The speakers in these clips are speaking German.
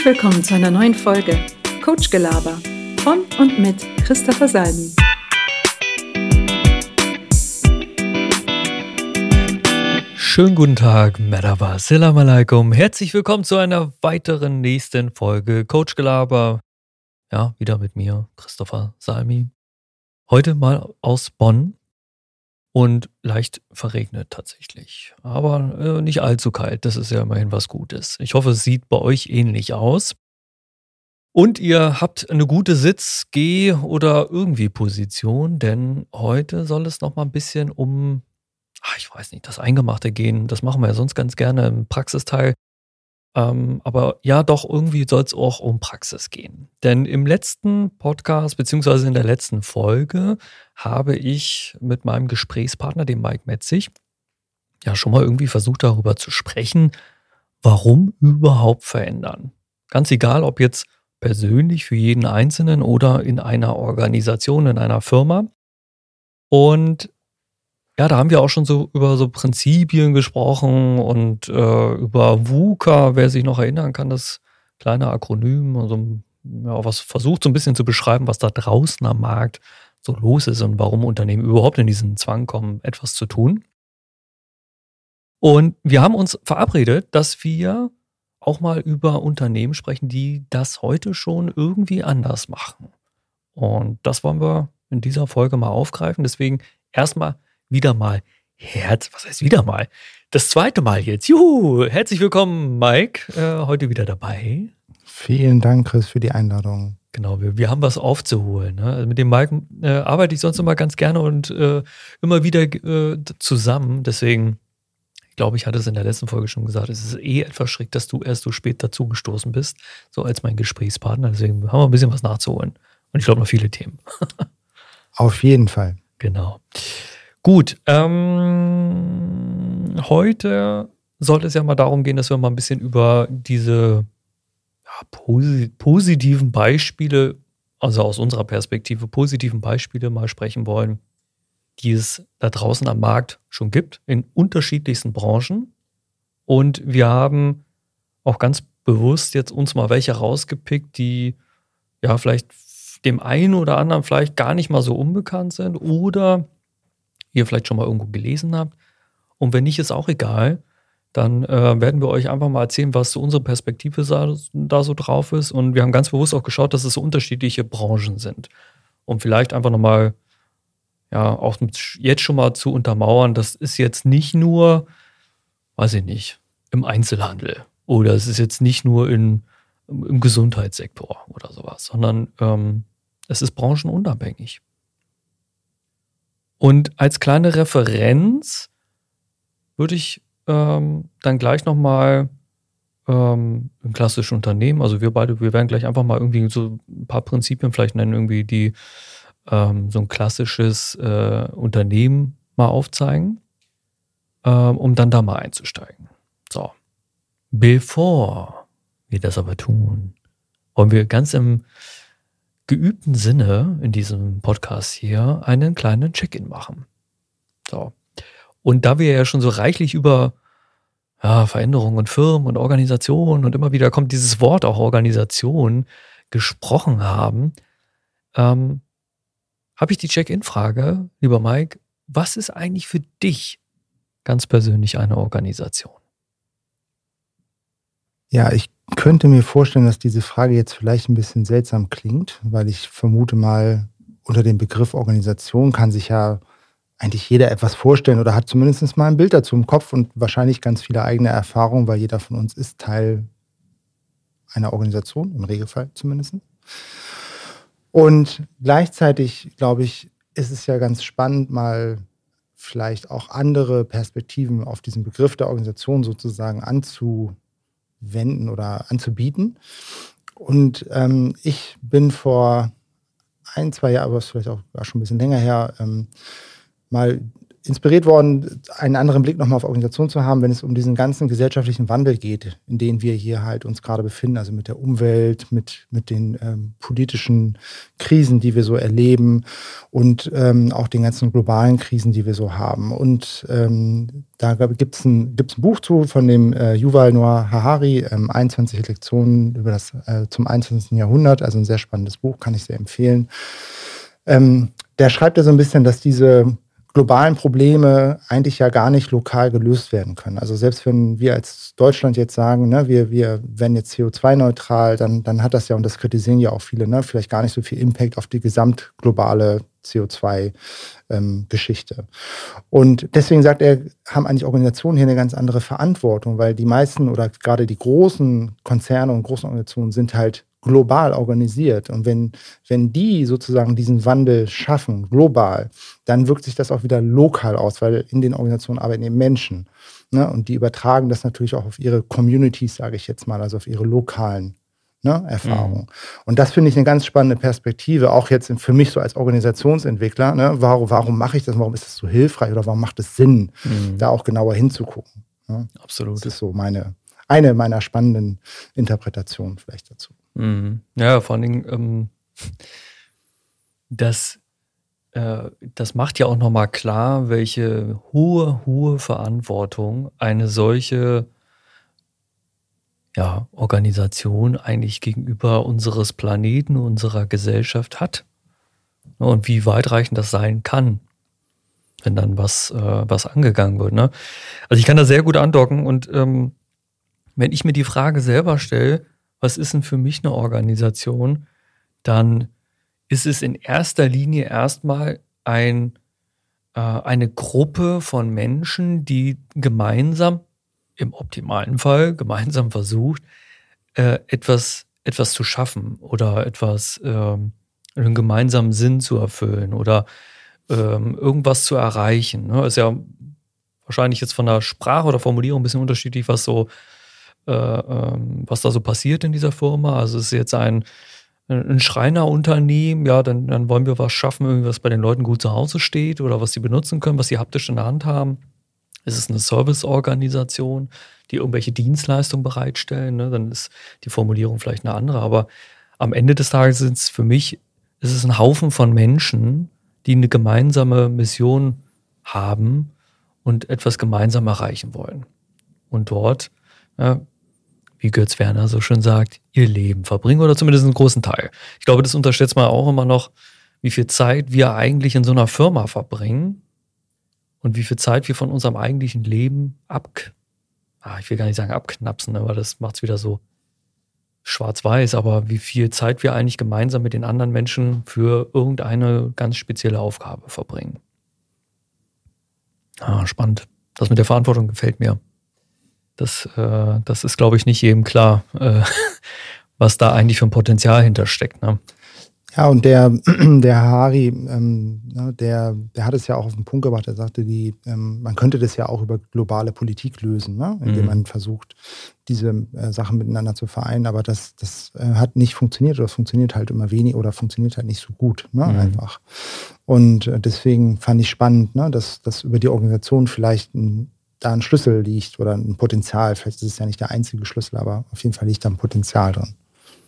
Herzlich willkommen zu einer neuen Folge Coach Gelaber von und mit Christopher Salmi. Schönen guten Tag, Merhaba, Salam Alaikum. Herzlich willkommen zu einer weiteren nächsten Folge Coach Gelaber. Ja, wieder mit mir, Christopher Salmi. Heute mal aus Bonn und leicht verregnet tatsächlich. Aber äh, nicht allzu kalt, das ist ja immerhin was Gutes. Ich hoffe, es sieht bei euch ähnlich aus. Und ihr habt eine gute Sitz-, Geh- oder irgendwie Position, denn heute soll es noch mal ein bisschen um, ach, ich weiß nicht, das Eingemachte gehen. Das machen wir ja sonst ganz gerne im Praxisteil. Ähm, aber ja, doch, irgendwie soll es auch um Praxis gehen. Denn im letzten Podcast, beziehungsweise in der letzten Folge, habe ich mit meinem Gesprächspartner, dem Mike Metzig, ja schon mal irgendwie versucht, darüber zu sprechen, warum überhaupt verändern. Ganz egal, ob jetzt persönlich für jeden Einzelnen oder in einer Organisation, in einer Firma. Und ja, da haben wir auch schon so über so Prinzipien gesprochen und äh, über VUCA, wer sich noch erinnern kann, das kleine Akronym, also ja, was versucht so ein bisschen zu beschreiben, was da draußen am Markt so los ist und warum Unternehmen überhaupt in diesen Zwang kommen, etwas zu tun. Und wir haben uns verabredet, dass wir auch mal über Unternehmen sprechen, die das heute schon irgendwie anders machen. Und das wollen wir in dieser Folge mal aufgreifen. Deswegen erstmal wieder mal Herz, was heißt wieder mal? Das zweite Mal jetzt. Juhu, herzlich willkommen, Mike, äh, heute wieder dabei. Vielen Dank, Chris, für die Einladung. Genau, wir, wir haben was aufzuholen. Ne? Also mit dem Mike äh, arbeite ich sonst immer ganz gerne und äh, immer wieder äh, zusammen. Deswegen, ich glaube, ich hatte es in der letzten Folge schon gesagt, es ist eh etwas schräg, dass du erst so spät dazugestoßen bist, so als mein Gesprächspartner. Deswegen haben wir ein bisschen was nachzuholen. Und ich glaube noch viele Themen. Auf jeden Fall. Genau. Gut, ähm, heute sollte es ja mal darum gehen, dass wir mal ein bisschen über diese ja, posi positiven Beispiele, also aus unserer Perspektive positiven Beispiele mal sprechen wollen, die es da draußen am Markt schon gibt, in unterschiedlichsten Branchen. Und wir haben auch ganz bewusst jetzt uns mal welche rausgepickt, die ja vielleicht dem einen oder anderen vielleicht gar nicht mal so unbekannt sind oder ihr vielleicht schon mal irgendwo gelesen habt. Und wenn nicht, ist auch egal. Dann äh, werden wir euch einfach mal erzählen, was so unsere Perspektive da so drauf ist. Und wir haben ganz bewusst auch geschaut, dass es so unterschiedliche Branchen sind. Um vielleicht einfach nochmal, ja, auch jetzt schon mal zu untermauern, das ist jetzt nicht nur, weiß ich nicht, im Einzelhandel oder es ist jetzt nicht nur in, im Gesundheitssektor oder sowas, sondern ähm, es ist branchenunabhängig. Und als kleine Referenz würde ich ähm, dann gleich nochmal ähm, ein klassisches Unternehmen, also wir beide, wir werden gleich einfach mal irgendwie so ein paar Prinzipien vielleicht nennen, irgendwie die ähm, so ein klassisches äh, Unternehmen mal aufzeigen, ähm, um dann da mal einzusteigen. So. Bevor wir das aber tun, wollen wir ganz im geübten Sinne in diesem Podcast hier einen kleinen Check-in machen. So. Und da wir ja schon so reichlich über ja, Veränderungen und Firmen und Organisationen und immer wieder kommt dieses Wort auch Organisation gesprochen haben, ähm, habe ich die Check-in-Frage, lieber Mike, was ist eigentlich für dich ganz persönlich eine Organisation? Ja, ich könnte mir vorstellen, dass diese Frage jetzt vielleicht ein bisschen seltsam klingt, weil ich vermute mal, unter dem Begriff Organisation kann sich ja eigentlich jeder etwas vorstellen oder hat zumindest mal ein Bild dazu im Kopf und wahrscheinlich ganz viele eigene Erfahrungen, weil jeder von uns ist Teil einer Organisation, im Regelfall zumindest. Und gleichzeitig, glaube ich, ist es ja ganz spannend, mal vielleicht auch andere Perspektiven auf diesen Begriff der Organisation sozusagen anzu, wenden oder anzubieten. Und ähm, ich bin vor ein, zwei Jahren, aber es ist vielleicht auch schon ein bisschen länger her, ähm, mal inspiriert worden, einen anderen Blick nochmal auf Organisation zu haben, wenn es um diesen ganzen gesellschaftlichen Wandel geht, in dem wir hier halt uns gerade befinden, also mit der Umwelt, mit, mit den ähm, politischen Krisen, die wir so erleben und ähm, auch den ganzen globalen Krisen, die wir so haben. Und ähm, da gibt es ein, gibt's ein Buch zu von dem äh, Yuval Noah Harari, ähm, 21 Lektionen über das äh, zum 21. Jahrhundert, also ein sehr spannendes Buch, kann ich sehr empfehlen. Ähm, der schreibt ja so ein bisschen, dass diese globalen Probleme eigentlich ja gar nicht lokal gelöst werden können. Also selbst wenn wir als Deutschland jetzt sagen, ne, wir, wir werden jetzt CO2-neutral, dann, dann hat das ja, und das kritisieren ja auch viele, ne, vielleicht gar nicht so viel Impact auf die gesamtglobale CO2-Geschichte. Ähm, und deswegen sagt er, haben eigentlich Organisationen hier eine ganz andere Verantwortung, weil die meisten oder gerade die großen Konzerne und großen Organisationen sind halt global organisiert. Und wenn, wenn die sozusagen diesen Wandel schaffen, global, dann wirkt sich das auch wieder lokal aus, weil in den Organisationen arbeiten eben Menschen. Ne? Und die übertragen das natürlich auch auf ihre Communities, sage ich jetzt mal, also auf ihre lokalen ne, Erfahrungen. Mhm. Und das finde ich eine ganz spannende Perspektive, auch jetzt für mich so als Organisationsentwickler. Ne? Warum, warum mache ich das? Warum ist das so hilfreich oder warum macht es Sinn, mhm. da auch genauer hinzugucken? Ne? Absolut. Das ist so meine, eine meiner spannenden Interpretationen vielleicht dazu. Mhm. Ja, vor allen Dingen, ähm, das, äh, das macht ja auch nochmal klar, welche hohe, hohe Verantwortung eine solche ja, Organisation eigentlich gegenüber unseres Planeten, unserer Gesellschaft hat. Und wie weitreichend das sein kann, wenn dann was, äh, was angegangen wird. Ne? Also ich kann da sehr gut andocken und ähm, wenn ich mir die Frage selber stelle, was ist denn für mich eine Organisation, dann ist es in erster Linie erstmal ein, äh, eine Gruppe von Menschen, die gemeinsam, im optimalen Fall, gemeinsam versucht, äh, etwas, etwas zu schaffen oder etwas, ähm, einen gemeinsamen Sinn zu erfüllen oder ähm, irgendwas zu erreichen. Ne? Ist ja wahrscheinlich jetzt von der Sprache oder Formulierung ein bisschen unterschiedlich, was so äh, ähm, was da so passiert in dieser Firma. Also es ist jetzt ein, ein Schreinerunternehmen, ja, dann, dann wollen wir was schaffen, was bei den Leuten gut zu Hause steht oder was sie benutzen können, was sie haptisch in der Hand haben. Es ist eine Serviceorganisation, die irgendwelche Dienstleistungen bereitstellen. Ne? Dann ist die Formulierung vielleicht eine andere. Aber am Ende des Tages sind es für mich, es ist ein Haufen von Menschen, die eine gemeinsame Mission haben und etwas gemeinsam erreichen wollen. Und dort ja, wie Götz Werner so schön sagt, ihr Leben verbringen oder zumindest einen großen Teil. Ich glaube, das unterschätzt man auch immer noch, wie viel Zeit wir eigentlich in so einer Firma verbringen und wie viel Zeit wir von unserem eigentlichen Leben ab, ah, ich will gar nicht sagen abknapsen, aber das macht es wieder so schwarz-weiß, aber wie viel Zeit wir eigentlich gemeinsam mit den anderen Menschen für irgendeine ganz spezielle Aufgabe verbringen. Ah, spannend. Das mit der Verantwortung gefällt mir. Das, äh, das ist, glaube ich, nicht jedem klar, äh, was da eigentlich für ein Potenzial hintersteckt. Ne? Ja, und der, der Harari, ähm, ne, der, der hat es ja auch auf den Punkt gebracht. Er sagte, die, ähm, man könnte das ja auch über globale Politik lösen, ne? indem mhm. man versucht, diese äh, Sachen miteinander zu vereinen. Aber das, das äh, hat nicht funktioniert oder funktioniert halt immer wenig oder funktioniert halt nicht so gut, ne? Mhm. einfach. Und äh, deswegen fand ich spannend, ne? dass, dass über die Organisation vielleicht ein da ein Schlüssel liegt oder ein Potenzial. Vielleicht ist es ja nicht der einzige Schlüssel, aber auf jeden Fall liegt da ein Potenzial drin.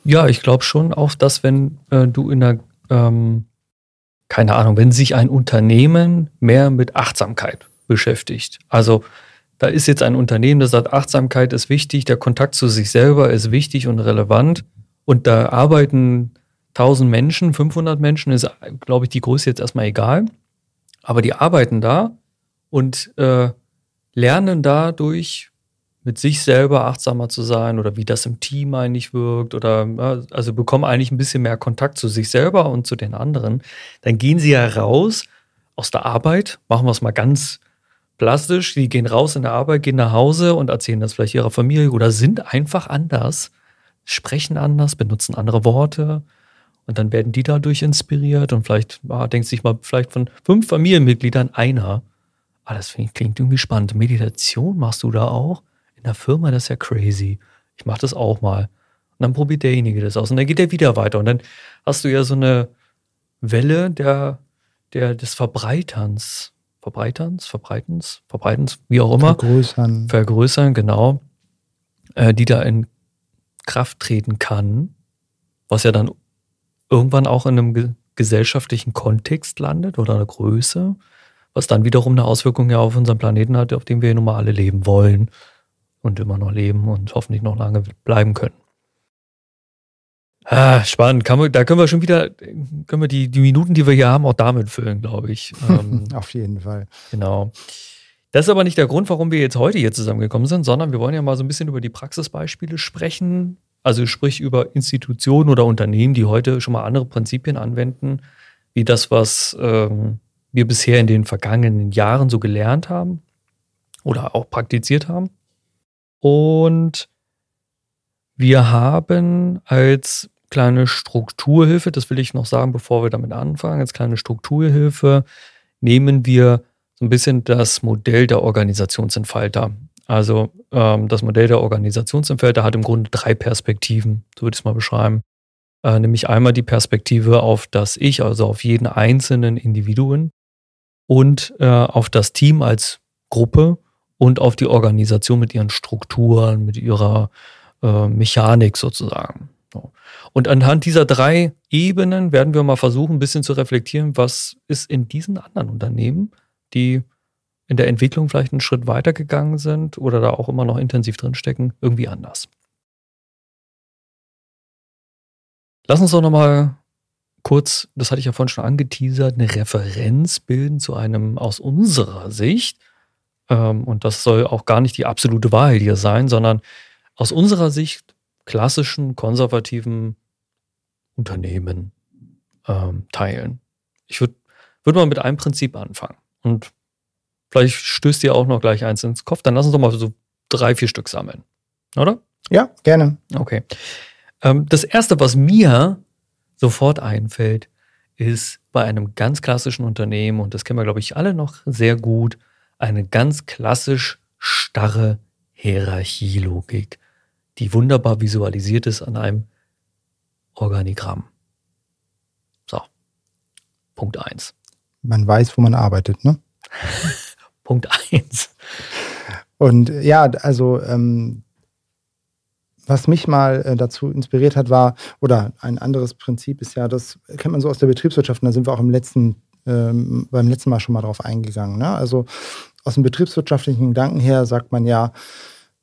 Ja, ich glaube schon auch, dass wenn äh, du in der, ähm, keine Ahnung, wenn sich ein Unternehmen mehr mit Achtsamkeit beschäftigt. Also da ist jetzt ein Unternehmen, das sagt, Achtsamkeit ist wichtig, der Kontakt zu sich selber ist wichtig und relevant. Und da arbeiten 1000 Menschen, 500 Menschen, ist, glaube ich, die Größe jetzt erstmal egal. Aber die arbeiten da und äh, lernen dadurch mit sich selber achtsamer zu sein oder wie das im Team eigentlich wirkt oder also bekommen eigentlich ein bisschen mehr Kontakt zu sich selber und zu den anderen, dann gehen sie ja raus aus der Arbeit, machen wir es mal ganz plastisch, die gehen raus in der Arbeit, gehen nach Hause und erzählen das vielleicht ihrer Familie oder sind einfach anders, sprechen anders, benutzen andere Worte und dann werden die dadurch inspiriert und vielleicht ah, denkt sich mal vielleicht von fünf Familienmitgliedern einer, Ah, das ich, klingt irgendwie spannend. Meditation machst du da auch? In der Firma, das ist ja crazy. Ich mach das auch mal. Und dann probiert derjenige das aus. Und dann geht er wieder weiter. Und dann hast du ja so eine Welle der, der, des Verbreiterns verbreiterns, verbreitens, verbreitens, wie auch immer. Vergrößern. Vergrößern, genau. Äh, die da in Kraft treten kann, was ja dann irgendwann auch in einem ge gesellschaftlichen Kontext landet oder eine Größe, was dann wiederum eine Auswirkung ja auf unseren Planeten hat, auf dem wir nun mal alle leben wollen und immer noch leben und hoffentlich noch lange bleiben können. Ah, spannend. Kann man, da können wir schon wieder, können wir die, die Minuten, die wir hier haben, auch damit füllen, glaube ich. Ähm, Auf jeden Fall. Genau. Das ist aber nicht der Grund, warum wir jetzt heute hier zusammengekommen sind, sondern wir wollen ja mal so ein bisschen über die Praxisbeispiele sprechen, also sprich über Institutionen oder Unternehmen, die heute schon mal andere Prinzipien anwenden, wie das, was ähm, wir bisher in den vergangenen Jahren so gelernt haben oder auch praktiziert haben. Und wir haben als kleine Strukturhilfe, das will ich noch sagen, bevor wir damit anfangen, als kleine Strukturhilfe nehmen wir so ein bisschen das Modell der Organisationsentfalter also ähm, das Modell der Organisationsentfalter hat im Grunde drei Perspektiven, so würde ich es mal beschreiben. Äh, nämlich einmal die Perspektive auf das Ich, also auf jeden einzelnen Individuen und äh, auf das Team als Gruppe und auf die Organisation mit ihren Strukturen, mit ihrer äh, Mechanik sozusagen. So. Und anhand dieser drei Ebenen werden wir mal versuchen, ein bisschen zu reflektieren, was ist in diesen anderen Unternehmen, die in der Entwicklung vielleicht einen Schritt weiter gegangen sind oder da auch immer noch intensiv drinstecken, irgendwie anders. Lass uns doch nochmal kurz, das hatte ich ja vorhin schon angeteasert, eine Referenz bilden zu einem aus unserer Sicht, ähm, und das soll auch gar nicht die absolute Wahrheit hier sein, sondern aus unserer Sicht klassischen, konservativen Unternehmen ähm, teilen. Ich würde würd mal mit einem Prinzip anfangen. Und Vielleicht stößt dir auch noch gleich eins ins Kopf. Dann lass uns doch mal so drei, vier Stück sammeln. Oder? Ja, gerne. Okay. Ähm, das erste, was mir sofort einfällt, ist bei einem ganz klassischen Unternehmen, und das kennen wir, glaube ich, alle noch sehr gut, eine ganz klassisch starre Hierarchielogik, die wunderbar visualisiert ist an einem Organigramm. So. Punkt eins. Man weiß, wo man arbeitet, ne? Punkt eins. Und ja, also ähm, was mich mal äh, dazu inspiriert hat, war, oder ein anderes Prinzip ist ja, das kennt man so aus der Betriebswirtschaft, und da sind wir auch im letzten, ähm, beim letzten Mal schon mal drauf eingegangen. Ne? Also aus dem betriebswirtschaftlichen Gedanken her sagt man ja,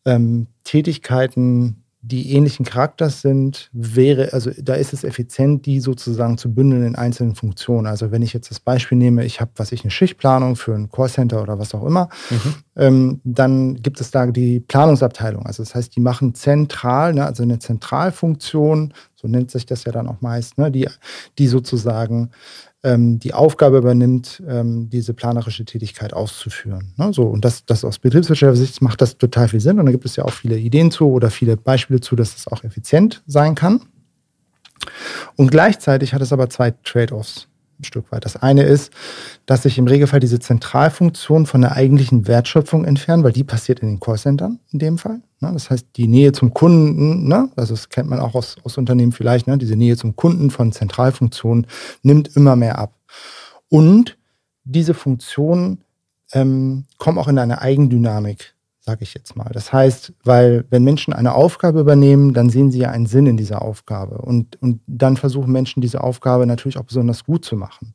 ähm, Tätigkeiten die ähnlichen Charakters sind, wäre, also da ist es effizient, die sozusagen zu bündeln in einzelnen Funktionen. Also wenn ich jetzt das Beispiel nehme, ich habe, was ich, eine Schichtplanung für ein Callcenter oder was auch immer, mhm. ähm, dann gibt es da die Planungsabteilung. Also das heißt, die machen zentral, ne, also eine Zentralfunktion, so nennt sich das ja dann auch meist, ne, die, die sozusagen die Aufgabe übernimmt, ähm, diese planerische Tätigkeit auszuführen. Ne? So, und das, das aus betriebswirtschaftlicher Sicht macht das total viel Sinn. Und da gibt es ja auch viele Ideen zu oder viele Beispiele zu, dass es auch effizient sein kann. Und gleichzeitig hat es aber zwei Trade-offs ein Stück weit. Das eine ist, dass sich im Regelfall diese Zentralfunktion von der eigentlichen Wertschöpfung entfernen, weil die passiert in den Callcentern in dem Fall. Ne? Das heißt, die Nähe zum Kunden, ne? also das kennt man auch aus, aus Unternehmen vielleicht, ne? diese Nähe zum Kunden von Zentralfunktionen nimmt immer mehr ab. Und diese Funktionen ähm, kommen auch in eine Eigendynamik sage ich jetzt mal. Das heißt, weil wenn Menschen eine Aufgabe übernehmen, dann sehen sie ja einen Sinn in dieser Aufgabe. Und, und dann versuchen Menschen diese Aufgabe natürlich auch besonders gut zu machen.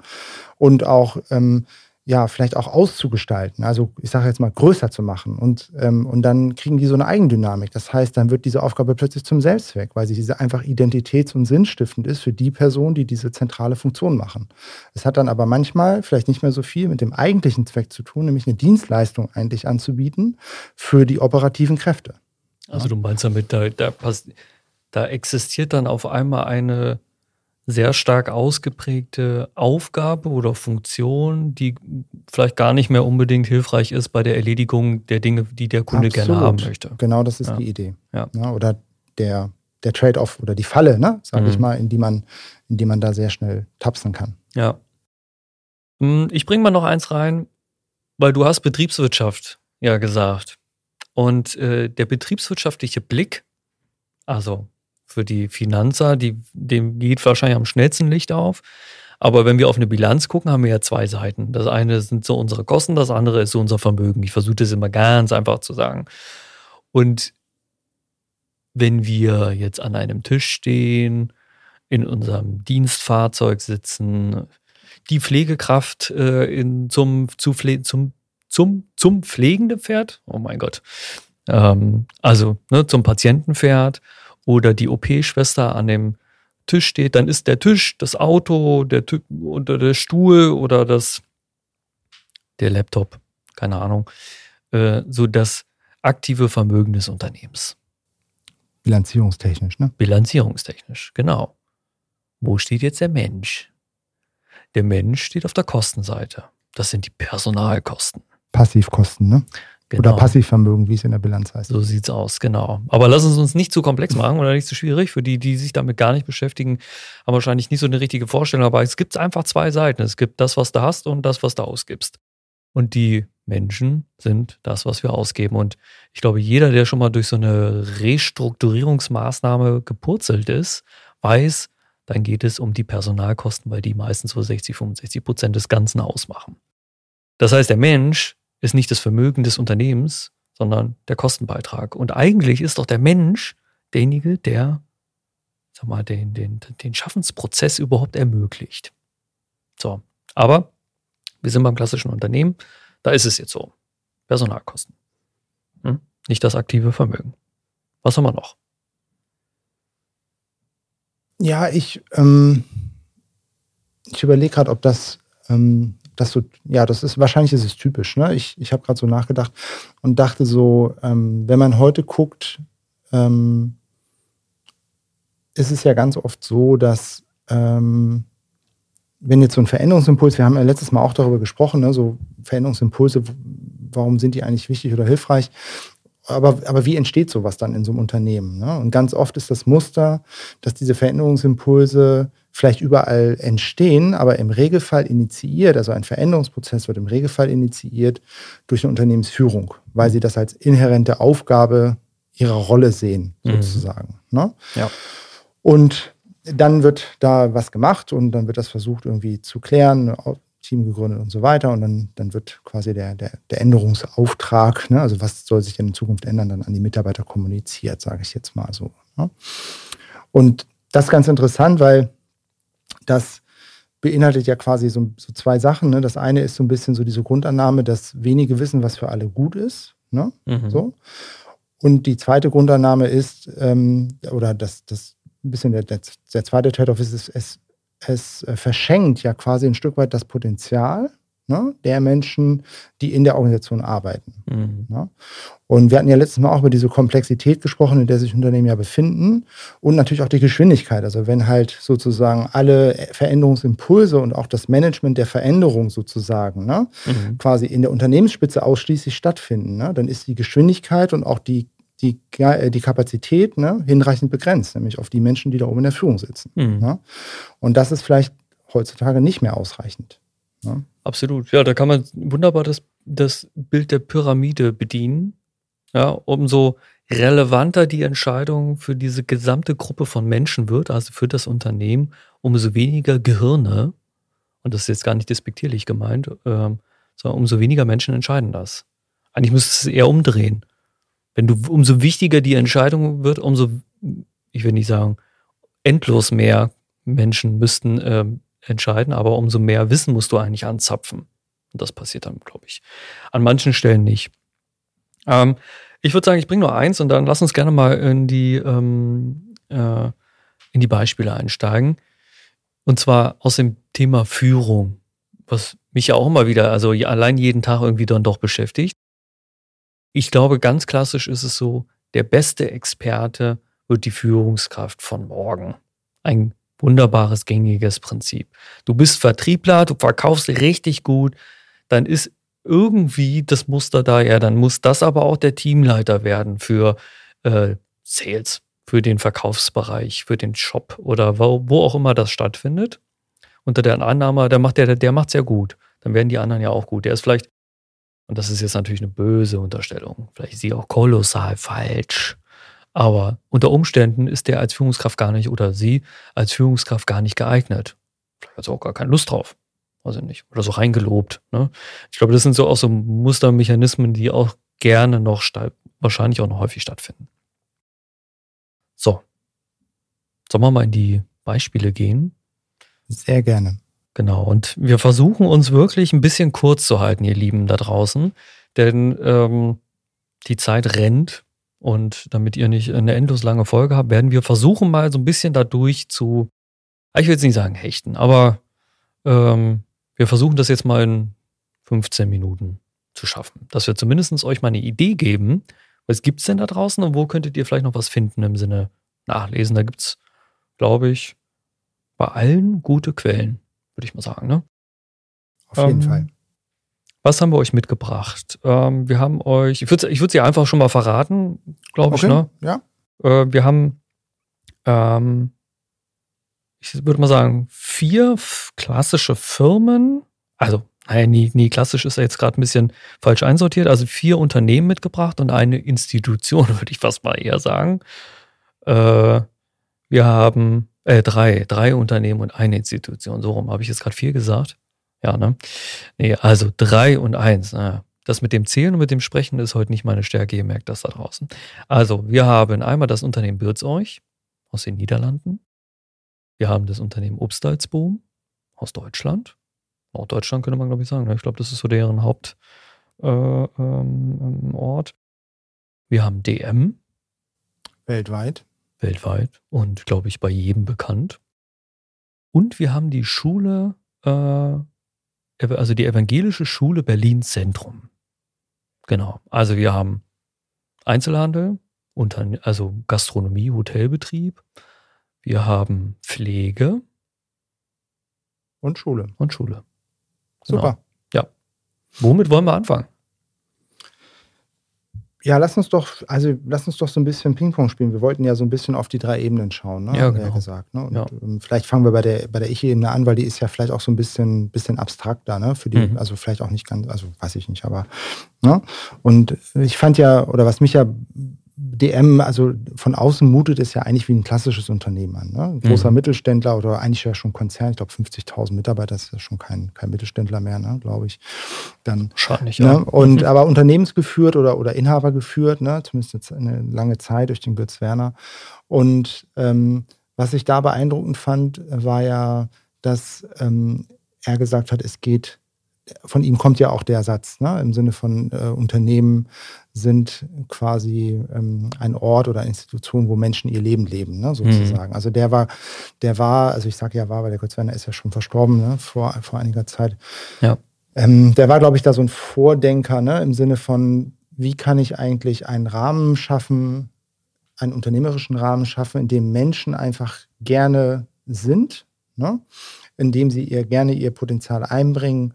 Und auch ähm, ja, vielleicht auch auszugestalten, also ich sage jetzt mal größer zu machen und, ähm, und dann kriegen die so eine Eigendynamik. Das heißt, dann wird diese Aufgabe plötzlich zum Selbstzweck, weil sie diese einfach identitäts- und sinnstiftend ist für die Person, die diese zentrale Funktion machen. Es hat dann aber manchmal vielleicht nicht mehr so viel mit dem eigentlichen Zweck zu tun, nämlich eine Dienstleistung eigentlich anzubieten für die operativen Kräfte. Also du meinst damit, da, da, da existiert dann auf einmal eine sehr stark ausgeprägte Aufgabe oder Funktion, die vielleicht gar nicht mehr unbedingt hilfreich ist bei der Erledigung der Dinge, die der Kunde Absolut. gerne haben möchte. Genau, das ist ja. die Idee. Ja. ja. oder der, der Trade-off oder die Falle, ne, sage mhm. ich mal, in die man, in die man da sehr schnell tapsen kann. Ja. Hm, ich bringe mal noch eins rein, weil du hast Betriebswirtschaft ja gesagt. Und äh, der betriebswirtschaftliche Blick, also für die Finanzer, die, dem geht wahrscheinlich am schnellsten Licht auf. Aber wenn wir auf eine Bilanz gucken, haben wir ja zwei Seiten. Das eine sind so unsere Kosten, das andere ist so unser Vermögen. Ich versuche das immer ganz einfach zu sagen. Und wenn wir jetzt an einem Tisch stehen, in unserem Dienstfahrzeug sitzen, die Pflegekraft äh, in, zum, zu Pfle zum, zum, zum Pflegenden fährt, oh mein Gott, ähm, also ne, zum Patienten fährt oder die OP-Schwester an dem Tisch steht, dann ist der Tisch, das Auto, der oder der Stuhl oder das der Laptop, keine Ahnung, äh, so das aktive Vermögen des Unternehmens. Bilanzierungstechnisch, ne? Bilanzierungstechnisch, genau. Wo steht jetzt der Mensch? Der Mensch steht auf der Kostenseite. Das sind die Personalkosten. Passivkosten, ne? Genau. Oder Passivvermögen, wie es in der Bilanz heißt. So sieht's aus, genau. Aber lass es uns nicht zu komplex machen oder nicht zu schwierig. Für die, die sich damit gar nicht beschäftigen, haben wahrscheinlich nicht so eine richtige Vorstellung. Aber es gibt einfach zwei Seiten. Es gibt das, was du hast und das, was du ausgibst. Und die Menschen sind das, was wir ausgeben. Und ich glaube, jeder, der schon mal durch so eine Restrukturierungsmaßnahme gepurzelt ist, weiß, dann geht es um die Personalkosten, weil die meistens so 60, 65 Prozent des Ganzen ausmachen. Das heißt, der Mensch ist nicht das Vermögen des Unternehmens, sondern der Kostenbeitrag. Und eigentlich ist doch der Mensch derjenige, der sag mal, den, den, den Schaffensprozess überhaupt ermöglicht. So, aber wir sind beim klassischen Unternehmen, da ist es jetzt so. Personalkosten. Hm? Nicht das aktive Vermögen. Was haben wir noch? Ja, ich, ähm, ich überlege gerade, ob das ähm, das so, ja, das ist, wahrscheinlich ist es typisch. Ne? Ich, ich habe gerade so nachgedacht und dachte so, ähm, wenn man heute guckt, ähm, ist es ja ganz oft so, dass ähm, wenn jetzt so ein Veränderungsimpuls, wir haben ja letztes Mal auch darüber gesprochen, ne, so Veränderungsimpulse, warum sind die eigentlich wichtig oder hilfreich? Aber, aber wie entsteht sowas dann in so einem Unternehmen? Ne? Und ganz oft ist das Muster, dass diese Veränderungsimpulse vielleicht überall entstehen, aber im Regelfall initiiert, also ein Veränderungsprozess wird im Regelfall initiiert durch eine Unternehmensführung, weil sie das als inhärente Aufgabe ihrer Rolle sehen, mhm. sozusagen. Mhm. Ne? Ja. Und dann wird da was gemacht und dann wird das versucht irgendwie zu klären, Team gegründet und so weiter. Und dann, dann wird quasi der, der, der Änderungsauftrag, ne, also was soll sich denn in Zukunft ändern, dann an die Mitarbeiter kommuniziert, sage ich jetzt mal so. Ne? Und das ist ganz interessant, weil das beinhaltet ja quasi so, so zwei Sachen. Ne? Das eine ist so ein bisschen so diese Grundannahme, dass wenige wissen, was für alle gut ist. Ne? Mhm. So. Und die zweite Grundannahme ist, ähm, oder das, das ein bisschen der, der, der zweite Trade-off ist, es, es, es verschenkt ja quasi ein Stück weit das Potenzial ne, der Menschen, die in der Organisation arbeiten. Mhm. Ne? Und wir hatten ja letztes Mal auch über diese Komplexität gesprochen, in der sich Unternehmen ja befinden und natürlich auch die Geschwindigkeit. Also wenn halt sozusagen alle Veränderungsimpulse und auch das Management der Veränderung sozusagen ne, mhm. quasi in der Unternehmensspitze ausschließlich stattfinden, ne, dann ist die Geschwindigkeit und auch die die, äh, die Kapazität ne, hinreichend begrenzt, nämlich auf die Menschen, die da oben in der Führung sitzen. Mhm. Ne? Und das ist vielleicht heutzutage nicht mehr ausreichend. Ne? Absolut. Ja, da kann man wunderbar das, das Bild der Pyramide bedienen. Ja, umso relevanter die Entscheidung für diese gesamte Gruppe von Menschen wird, also für das Unternehmen, umso weniger Gehirne, und das ist jetzt gar nicht despektierlich gemeint, ähm, sondern umso weniger Menschen entscheiden das. Eigentlich müsste es eher umdrehen. Wenn du, umso wichtiger die Entscheidung wird, umso, ich will nicht sagen, endlos mehr Menschen müssten ähm, entscheiden, aber umso mehr Wissen musst du eigentlich anzapfen. Und das passiert dann, glaube ich, an manchen Stellen nicht. Ähm, ich würde sagen, ich bringe nur eins und dann lass uns gerne mal in die, ähm, äh, in die Beispiele einsteigen. Und zwar aus dem Thema Führung, was mich ja auch immer wieder, also allein jeden Tag irgendwie dann doch beschäftigt. Ich glaube, ganz klassisch ist es so, der beste Experte wird die Führungskraft von morgen. Ein wunderbares, gängiges Prinzip. Du bist Vertriebler, du verkaufst richtig gut, dann ist irgendwie das Muster da, ja, dann muss das aber auch der Teamleiter werden für äh, Sales, für den Verkaufsbereich, für den Shop oder wo, wo auch immer das stattfindet. Unter der Annahme, der macht der, der macht sehr gut. Dann werden die anderen ja auch gut. Der ist vielleicht, und das ist jetzt natürlich eine böse Unterstellung, vielleicht ist sie auch kolossal falsch. Aber unter Umständen ist der als Führungskraft gar nicht oder sie als Führungskraft gar nicht geeignet. Vielleicht hat sie auch gar keine Lust drauf. Weiß ich nicht. Oder so reingelobt. Ne? Ich glaube, das sind so auch so Mustermechanismen, die auch gerne noch wahrscheinlich auch noch häufig stattfinden. So. Sollen wir mal in die Beispiele gehen? Sehr gerne. Genau. Und wir versuchen uns wirklich ein bisschen kurz zu halten, ihr Lieben da draußen. Denn ähm, die Zeit rennt. Und damit ihr nicht eine endlos lange Folge habt, werden wir versuchen, mal so ein bisschen dadurch zu, ich will jetzt nicht sagen hechten, aber ähm, wir versuchen das jetzt mal in 15 Minuten zu schaffen. Dass wir zumindest euch mal eine Idee geben, was gibt es denn da draußen und wo könntet ihr vielleicht noch was finden im Sinne nachlesen. Da gibt es, glaube ich, bei allen gute Quellen, würde ich mal sagen. Ne? Auf jeden ähm, Fall. Was haben wir euch mitgebracht? Ähm, wir haben euch, ich würde ich würd sie einfach schon mal verraten, glaube okay. ich. Ne? Ja. Äh, wir haben, ähm, ich würde mal sagen, vier klassische Firmen, also naja, nie, nie klassisch ist er jetzt gerade ein bisschen falsch einsortiert. Also vier Unternehmen mitgebracht und eine Institution, würde ich fast mal eher sagen. Äh, wir haben äh, drei, drei Unternehmen und eine Institution. So rum habe ich jetzt gerade vier gesagt. Ja, ne? Nee, also drei und eins. Naja. Das mit dem Zählen und mit dem Sprechen ist heute nicht meine Stärke, ihr merkt das da draußen. Also, wir haben einmal das Unternehmen Bürzeuch aus den Niederlanden. Wir haben das Unternehmen Obstalsboom aus Deutschland. Norddeutschland könnte man, glaube ich, sagen. Ne? Ich glaube, das ist so deren Hauptort. Äh, ähm, wir haben DM. Weltweit. Weltweit und, glaube ich, bei jedem bekannt. Und wir haben die Schule, äh, also die Evangelische Schule Berlin Zentrum. Genau. Also wir haben Einzelhandel, also Gastronomie, Hotelbetrieb. Wir haben Pflege. Und Schule. Und Schule. Genau. Super. Ja. Womit wollen wir anfangen? Ja, lass uns doch, also lass uns doch so ein bisschen Ping-Pong spielen. Wir wollten ja so ein bisschen auf die drei Ebenen schauen, ne? Ja, genau. Ja gesagt, ne? Und ja. Ähm, vielleicht fangen wir bei der, bei der Ich-Ebene an, weil die ist ja vielleicht auch so ein bisschen, bisschen abstrakter, ne? Für die, mhm. also vielleicht auch nicht ganz, also weiß ich nicht, aber, ne? Und ich fand ja, oder was mich ja DM, also von außen mutet es ja eigentlich wie ein klassisches Unternehmen an. Ne? Ein großer mhm. Mittelständler oder eigentlich ja schon Konzern, ich glaube 50.000 Mitarbeiter, das ist ja schon kein, kein Mittelständler mehr, ne, glaube ich. Dann, Wahrscheinlich, ne? ja. Und, mhm. Aber unternehmensgeführt oder, oder Inhaber geführt, ne? zumindest eine lange Zeit durch den Götz Werner. Und ähm, was ich da beeindruckend fand, war ja, dass ähm, er gesagt hat, es geht von ihm kommt ja auch der Satz, ne? im Sinne von äh, Unternehmen sind quasi ähm, ein Ort oder Institution, wo Menschen ihr Leben leben, ne? sozusagen. Mhm. Also der war, der war, also ich sage ja war, weil der Kurt Werner ist ja schon verstorben ne? vor, vor einiger Zeit. Ja. Ähm, der war, glaube ich, da so ein Vordenker ne? im Sinne von, wie kann ich eigentlich einen Rahmen schaffen, einen unternehmerischen Rahmen schaffen, in dem Menschen einfach gerne sind, ne? in dem sie ihr gerne ihr Potenzial einbringen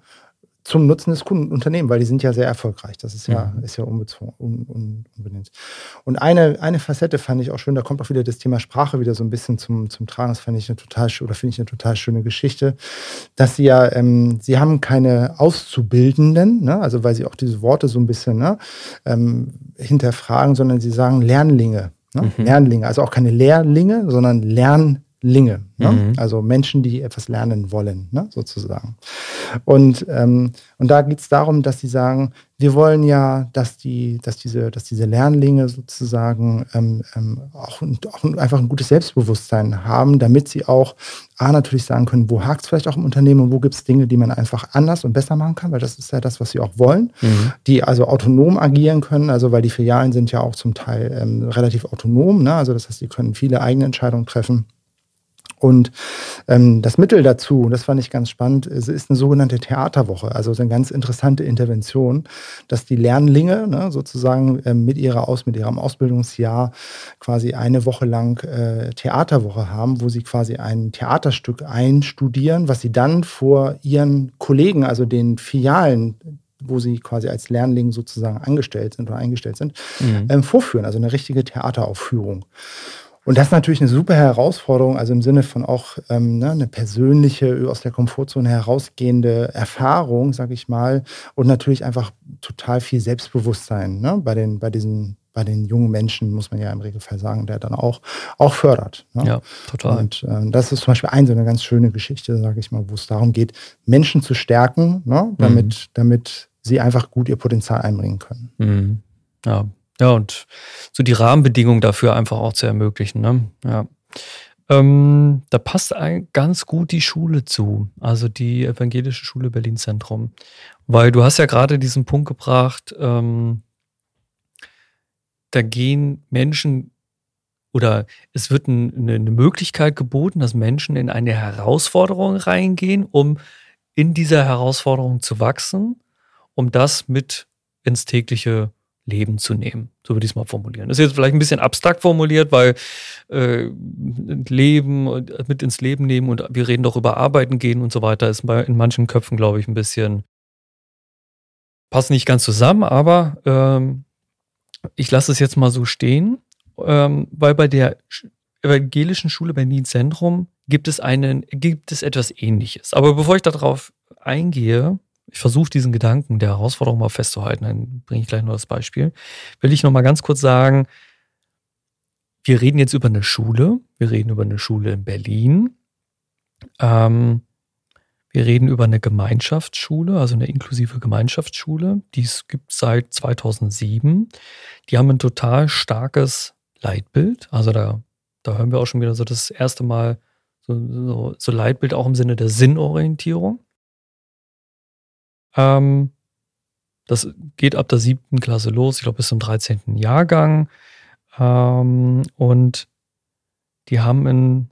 zum Nutzen des Kundenunternehmen, weil die sind ja sehr erfolgreich. Das ist ja, mhm. ist ja unbezwungen, un, un, unbedingt. Und eine, eine Facette fand ich auch schön, da kommt auch wieder das Thema Sprache wieder so ein bisschen zum, zum Tragen. Das fand ich eine total, oder finde ich eine total schöne Geschichte, dass sie ja, ähm, sie haben keine Auszubildenden, ne? also weil sie auch diese Worte so ein bisschen ne, ähm, hinterfragen, sondern sie sagen Lernlinge. Ne? Mhm. Lernlinge, also auch keine Lehrlinge, sondern Lernlinge. Linge, ne? mhm. also Menschen, die etwas lernen wollen, ne? sozusagen. Und, ähm, und da geht es darum, dass sie sagen, wir wollen ja, dass, die, dass, diese, dass diese Lernlinge sozusagen ähm, ähm, auch, auch, einfach ein gutes Selbstbewusstsein haben, damit sie auch A, natürlich sagen können, wo hakt es vielleicht auch im Unternehmen und wo gibt es Dinge, die man einfach anders und besser machen kann, weil das ist ja das, was sie auch wollen, mhm. die also autonom agieren können, also weil die Filialen sind ja auch zum Teil ähm, relativ autonom, ne? also das heißt, sie können viele eigene Entscheidungen treffen. Und ähm, das Mittel dazu, das fand ich ganz spannend, ist, ist eine sogenannte Theaterwoche, also eine ganz interessante Intervention, dass die Lernlinge ne, sozusagen äh, mit ihrer Aus, mit ihrem Ausbildungsjahr quasi eine Woche lang äh, Theaterwoche haben, wo sie quasi ein Theaterstück einstudieren, was sie dann vor ihren Kollegen, also den Filialen wo sie quasi als Lernling sozusagen angestellt sind oder eingestellt sind, mhm. ähm, vorführen. Also eine richtige Theateraufführung. Und das ist natürlich eine super Herausforderung, also im Sinne von auch ähm, ne, eine persönliche, aus der Komfortzone herausgehende Erfahrung, sag ich mal, und natürlich einfach total viel Selbstbewusstsein ne, bei, den, bei diesen bei den jungen Menschen, muss man ja im Regelfall sagen, der dann auch, auch fördert. Ne? Ja, total. Und äh, das ist zum Beispiel eine so eine ganz schöne Geschichte, sage ich mal, wo es darum geht, Menschen zu stärken, ne? damit, mhm. damit sie einfach gut ihr Potenzial einbringen können. Mhm. Ja. Ja, und so die Rahmenbedingungen dafür einfach auch zu ermöglichen. Ne? Ja. Ähm, da passt ein, ganz gut die Schule zu, also die Evangelische Schule Berlin Zentrum. Weil du hast ja gerade diesen Punkt gebracht, ähm, da gehen Menschen oder es wird eine, eine Möglichkeit geboten, dass Menschen in eine Herausforderung reingehen, um in dieser Herausforderung zu wachsen, um das mit ins tägliche Leben zu nehmen. So würde ich es mal formulieren. Das ist jetzt vielleicht ein bisschen abstrakt formuliert, weil äh, Leben mit ins Leben nehmen und wir reden doch über Arbeiten gehen und so weiter, ist in manchen Köpfen, glaube ich, ein bisschen passt nicht ganz zusammen, aber ähm, ich lasse es jetzt mal so stehen, ähm, weil bei der evangelischen Schule Berlin Zentrum gibt es einen, gibt es etwas ähnliches. Aber bevor ich darauf eingehe, ich versuche diesen Gedanken der Herausforderung mal festzuhalten, dann bringe ich gleich noch das Beispiel, will ich noch mal ganz kurz sagen, wir reden jetzt über eine Schule, wir reden über eine Schule in Berlin, ähm, wir reden über eine Gemeinschaftsschule, also eine inklusive Gemeinschaftsschule, die es gibt seit 2007. Die haben ein total starkes Leitbild, also da, da hören wir auch schon wieder so das erste Mal so, so, so Leitbild auch im Sinne der Sinnorientierung. Ähm, das geht ab der siebten Klasse los, ich glaube bis zum 13. Jahrgang. Ähm, und die haben einen,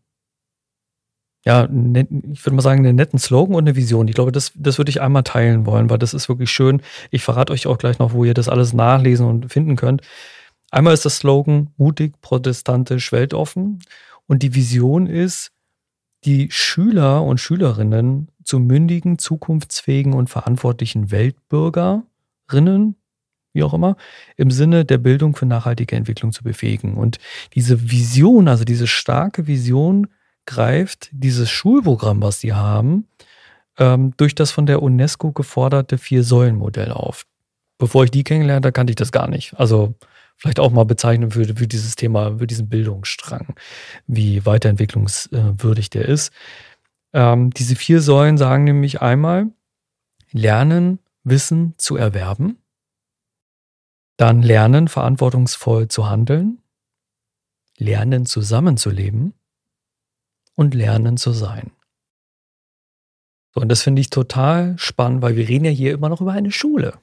ja, ich würde mal sagen, einen netten Slogan und eine Vision. Ich glaube, das, das würde ich einmal teilen wollen, weil das ist wirklich schön. Ich verrate euch auch gleich noch, wo ihr das alles nachlesen und finden könnt. Einmal ist das Slogan mutig, protestantisch, weltoffen. Und die Vision ist, die Schüler und Schülerinnen zu mündigen, zukunftsfähigen und verantwortlichen Weltbürgerinnen, wie auch immer, im Sinne der Bildung für nachhaltige Entwicklung zu befähigen. Und diese Vision, also diese starke Vision, greift dieses Schulprogramm, was sie haben, ähm, durch das von der UNESCO geforderte Vier-Säulen-Modell auf. Bevor ich die kennenlernte, kannte ich das gar nicht. Also vielleicht auch mal bezeichnen würde für dieses Thema, für diesen Bildungsstrang, wie weiterentwicklungswürdig der ist. Ähm, diese vier Säulen sagen nämlich einmal, lernen, Wissen zu erwerben, dann lernen, verantwortungsvoll zu handeln, lernen, zusammenzuleben und lernen zu sein. So, und das finde ich total spannend, weil wir reden ja hier immer noch über eine Schule.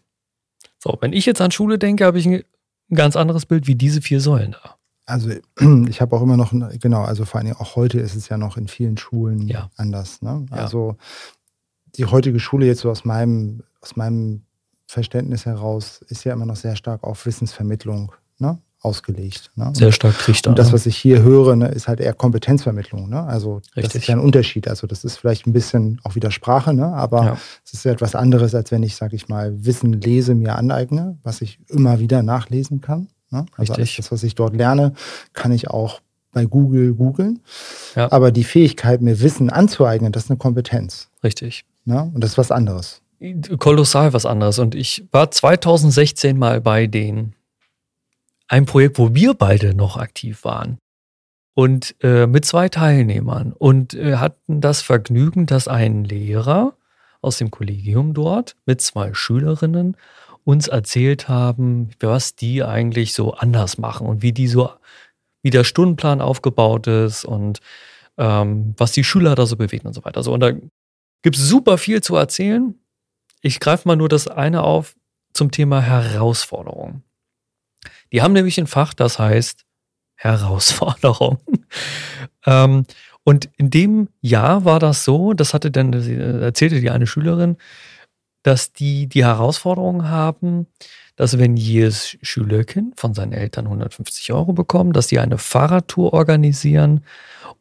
So, wenn ich jetzt an Schule denke, habe ich ein ein ganz anderes Bild wie diese vier Säulen da. Also ich habe auch immer noch, genau, also vor allem auch heute ist es ja noch in vielen Schulen ja. anders. Ne? Also die heutige Schule jetzt so aus meinem, aus meinem Verständnis heraus ist ja immer noch sehr stark auf Wissensvermittlung ne? ausgelegt. Ne? Sehr stark Trichter. Und das, was ich hier höre, ne, ist halt eher Kompetenzvermittlung. Ne? Also Richtig. das ist ja ein Unterschied. Also das ist vielleicht ein bisschen auch wieder Sprache, ne? aber ja. es ist ja etwas anderes, als wenn ich, sage ich mal, Wissen lese, mir aneigne, was ich immer wieder nachlesen kann. Ne? Also Richtig. das, was ich dort lerne, kann ich auch bei Google googeln. Ja. Aber die Fähigkeit, mir Wissen anzueignen, das ist eine Kompetenz. Richtig. Ne? Und das ist was anderes. Kolossal was anderes. Und ich war 2016 mal bei denen ein Projekt, wo wir beide noch aktiv waren. Und äh, mit zwei Teilnehmern und äh, hatten das Vergnügen, dass ein Lehrer aus dem Kollegium dort mit zwei Schülerinnen uns erzählt haben, was die eigentlich so anders machen und wie die so, wie der Stundenplan aufgebaut ist und ähm, was die Schüler da so bewegen und so weiter. So, und da gibt es super viel zu erzählen. Ich greife mal nur das eine auf zum Thema Herausforderung. Die haben nämlich ein Fach, das heißt Herausforderung. ähm, und in dem Jahr war das so, das hatte dann, erzählte die eine Schülerin, dass die die Herausforderung haben, dass wenn jedes Schülerkind von seinen Eltern 150 Euro bekommt, dass die eine Fahrradtour organisieren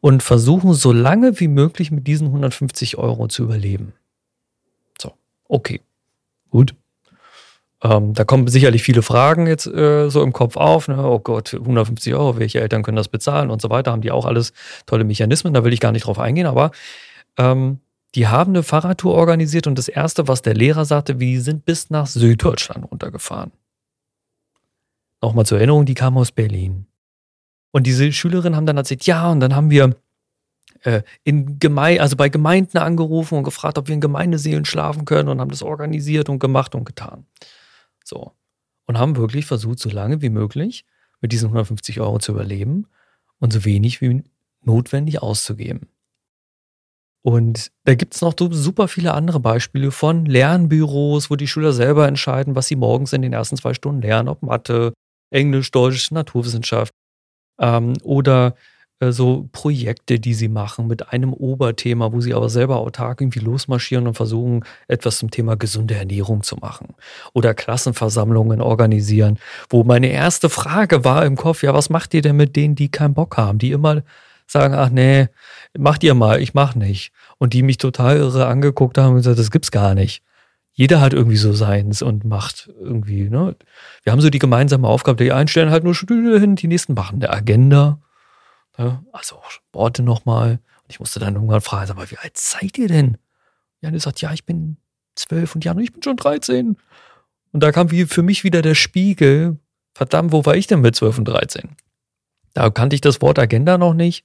und versuchen, so lange wie möglich mit diesen 150 Euro zu überleben. So, okay, gut. Ähm, da kommen sicherlich viele Fragen jetzt äh, so im Kopf auf. Ne? Oh Gott, 150 Euro, welche Eltern können das bezahlen und so weiter. Haben die auch alles tolle Mechanismen, da will ich gar nicht drauf eingehen, aber ähm, die haben eine Fahrradtour organisiert und das Erste, was der Lehrer sagte, wir sind bis nach Süddeutschland runtergefahren. Nochmal zur Erinnerung, die kam aus Berlin. Und diese Schülerinnen haben dann erzählt, ja, und dann haben wir äh, in Geme also bei Gemeinden angerufen und gefragt, ob wir in Gemeindeseelen schlafen können und haben das organisiert und gemacht und getan. So. Und haben wirklich versucht, so lange wie möglich mit diesen 150 Euro zu überleben und so wenig wie notwendig auszugeben. Und da gibt es noch super viele andere Beispiele von Lernbüros, wo die Schüler selber entscheiden, was sie morgens in den ersten zwei Stunden lernen, ob Mathe, Englisch, Deutsch, Naturwissenschaft ähm, oder äh, so Projekte, die sie machen mit einem Oberthema, wo sie aber selber autark irgendwie losmarschieren und versuchen, etwas zum Thema gesunde Ernährung zu machen. Oder Klassenversammlungen organisieren, wo meine erste Frage war im Kopf, ja, was macht ihr denn mit denen, die keinen Bock haben, die immer sagen, ach nee, macht ihr mal, ich mach nicht. Und die mich total irre angeguckt haben und gesagt, das gibt's gar nicht. Jeder hat irgendwie so seins und macht irgendwie, ne? Wir haben so die gemeinsame Aufgabe, die einen stellen halt nur Stühle hin, die nächsten machen eine Agenda Ne? Also Worte nochmal. Und ich musste dann irgendwann fragen, aber wie alt seid ihr denn? Janne sagt, ja, ich bin zwölf und Jan, ich bin schon 13. Und da kam wie für mich wieder der Spiegel, verdammt, wo war ich denn mit 12 und 13? Da kannte ich das Wort Agenda noch nicht.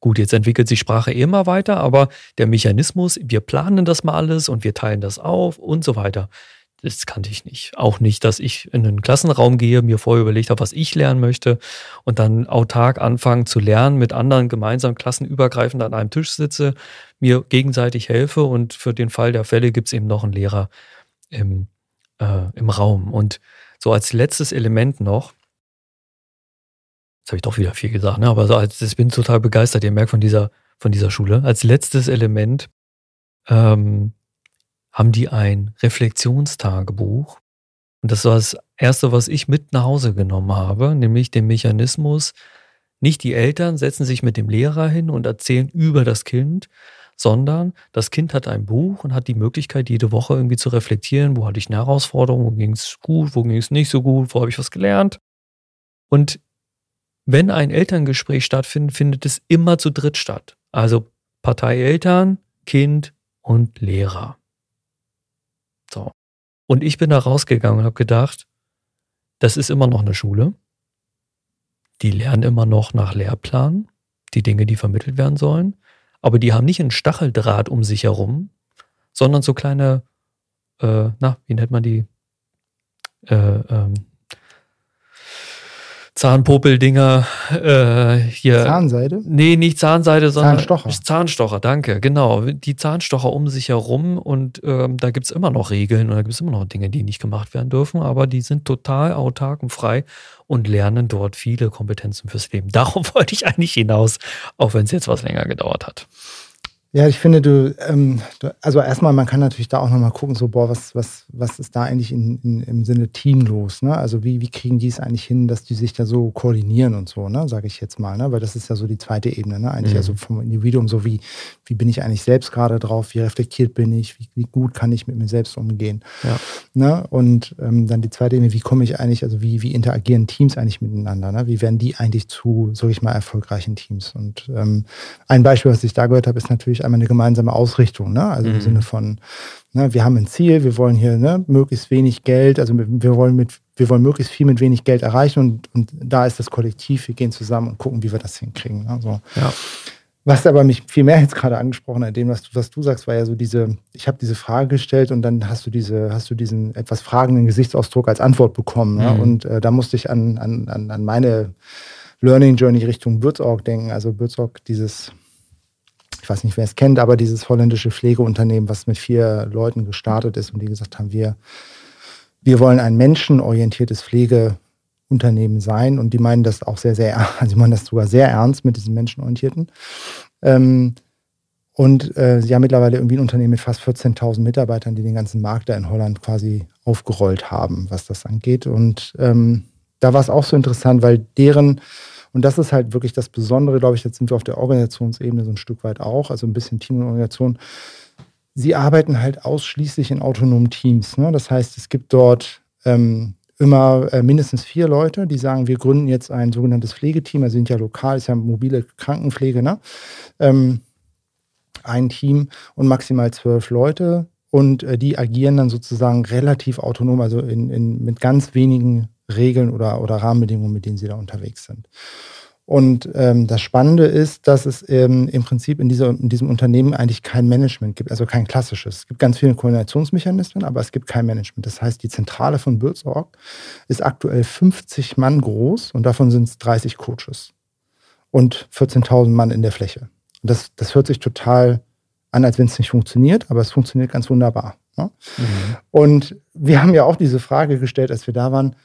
Gut, jetzt entwickelt sich Sprache immer weiter, aber der Mechanismus, wir planen das mal alles und wir teilen das auf und so weiter das kannte ich nicht. Auch nicht, dass ich in einen Klassenraum gehe, mir vorher überlegt habe, was ich lernen möchte und dann autark anfangen zu lernen, mit anderen gemeinsam klassenübergreifend an einem Tisch sitze, mir gegenseitig helfe und für den Fall der Fälle gibt es eben noch einen Lehrer im, äh, im Raum. Und so als letztes Element noch, jetzt habe ich doch wieder viel gesagt, ne? aber so als, ich bin total begeistert, ihr merkt von dieser, von dieser Schule. Als letztes Element ähm, haben die ein Reflexionstagebuch. Und das war das Erste, was ich mit nach Hause genommen habe, nämlich den Mechanismus, nicht die Eltern setzen sich mit dem Lehrer hin und erzählen über das Kind, sondern das Kind hat ein Buch und hat die Möglichkeit, jede Woche irgendwie zu reflektieren, wo hatte ich eine Herausforderung, wo ging es gut, wo ging es nicht so gut, wo habe ich was gelernt. Und wenn ein Elterngespräch stattfindet, findet es immer zu dritt statt. Also Partei Eltern, Kind und Lehrer. So. Und ich bin da rausgegangen und habe gedacht, das ist immer noch eine Schule. Die lernen immer noch nach Lehrplan, die Dinge, die vermittelt werden sollen. Aber die haben nicht einen Stacheldraht um sich herum, sondern so kleine, äh, na, wie nennt man die? Äh, ähm, Zahnpopeldinger äh, hier. Zahnseide? Nee, nicht Zahnseide, sondern Zahnstocher. Zahnstocher, danke, genau. Die Zahnstocher um sich herum und ähm, da gibt es immer noch Regeln und da gibt es immer noch Dinge, die nicht gemacht werden dürfen, aber die sind total autark und frei und lernen dort viele Kompetenzen fürs Leben. Darauf wollte ich eigentlich hinaus, auch wenn es jetzt was länger gedauert hat. Ja, ich finde, du, ähm, also erstmal, man kann natürlich da auch nochmal gucken, so, boah, was, was, was ist da eigentlich in, in, im Sinne Team los? Ne? Also wie, wie kriegen die es eigentlich hin, dass die sich da so koordinieren und so, ne, sage ich jetzt mal, ne? Weil das ist ja so die zweite Ebene, ne? Eigentlich mhm. also vom Individuum, so wie, wie bin ich eigentlich selbst gerade drauf, wie reflektiert bin ich, wie, wie gut kann ich mit mir selbst umgehen. Ja. Ne? Und ähm, dann die zweite Ebene, wie komme ich eigentlich, also wie, wie interagieren Teams eigentlich miteinander? Ne? Wie werden die eigentlich zu, sage ich mal, erfolgreichen Teams? Und ähm, ein Beispiel, was ich da gehört habe, ist natürlich natürlich einmal eine gemeinsame Ausrichtung, ne? Also mhm. im Sinne von, ne, wir haben ein Ziel, wir wollen hier ne, möglichst wenig Geld, also wir wollen mit, wir wollen möglichst viel mit wenig Geld erreichen und, und da ist das Kollektiv, wir gehen zusammen und gucken, wie wir das hinkriegen. Ne? So. Ja. Was aber mich viel mehr jetzt gerade angesprochen hat, dem, was du, was du sagst, war ja so diese, ich habe diese Frage gestellt und dann hast du diese, hast du diesen etwas fragenden Gesichtsausdruck als Antwort bekommen. Ne? Mhm. Und äh, da musste ich an, an, an meine Learning Journey Richtung Würzorg denken. Also Würzorg, dieses ich weiß nicht, wer es kennt, aber dieses holländische Pflegeunternehmen, was mit vier Leuten gestartet ist und die gesagt haben, wir, wir wollen ein menschenorientiertes Pflegeunternehmen sein und die meinen das auch sehr, sehr, also die meinen das sogar sehr ernst mit diesem menschenorientierten. Ähm, und äh, sie haben mittlerweile irgendwie ein Unternehmen mit fast 14.000 Mitarbeitern, die den ganzen Markt da in Holland quasi aufgerollt haben, was das angeht. Und ähm, da war es auch so interessant, weil deren und das ist halt wirklich das Besondere, glaube ich, jetzt sind wir auf der Organisationsebene so ein Stück weit auch, also ein bisschen Team und Organisation. Sie arbeiten halt ausschließlich in autonomen Teams. Ne? Das heißt, es gibt dort ähm, immer äh, mindestens vier Leute, die sagen, wir gründen jetzt ein sogenanntes Pflegeteam, also sind ja lokal, ist ja mobile Krankenpflege, ne? Ähm, ein Team und maximal zwölf Leute und äh, die agieren dann sozusagen relativ autonom, also in, in, mit ganz wenigen Regeln oder, oder Rahmenbedingungen, mit denen sie da unterwegs sind. Und ähm, das Spannende ist, dass es ähm, im Prinzip in, dieser, in diesem Unternehmen eigentlich kein Management gibt, also kein klassisches. Es gibt ganz viele Koordinationsmechanismen, aber es gibt kein Management. Das heißt, die Zentrale von Bürzorg ist aktuell 50 Mann groß und davon sind es 30 Coaches und 14.000 Mann in der Fläche. Und das, das hört sich total an, als wenn es nicht funktioniert, aber es funktioniert ganz wunderbar. Ne? Mhm. Und wir haben ja auch diese Frage gestellt, als wir da waren,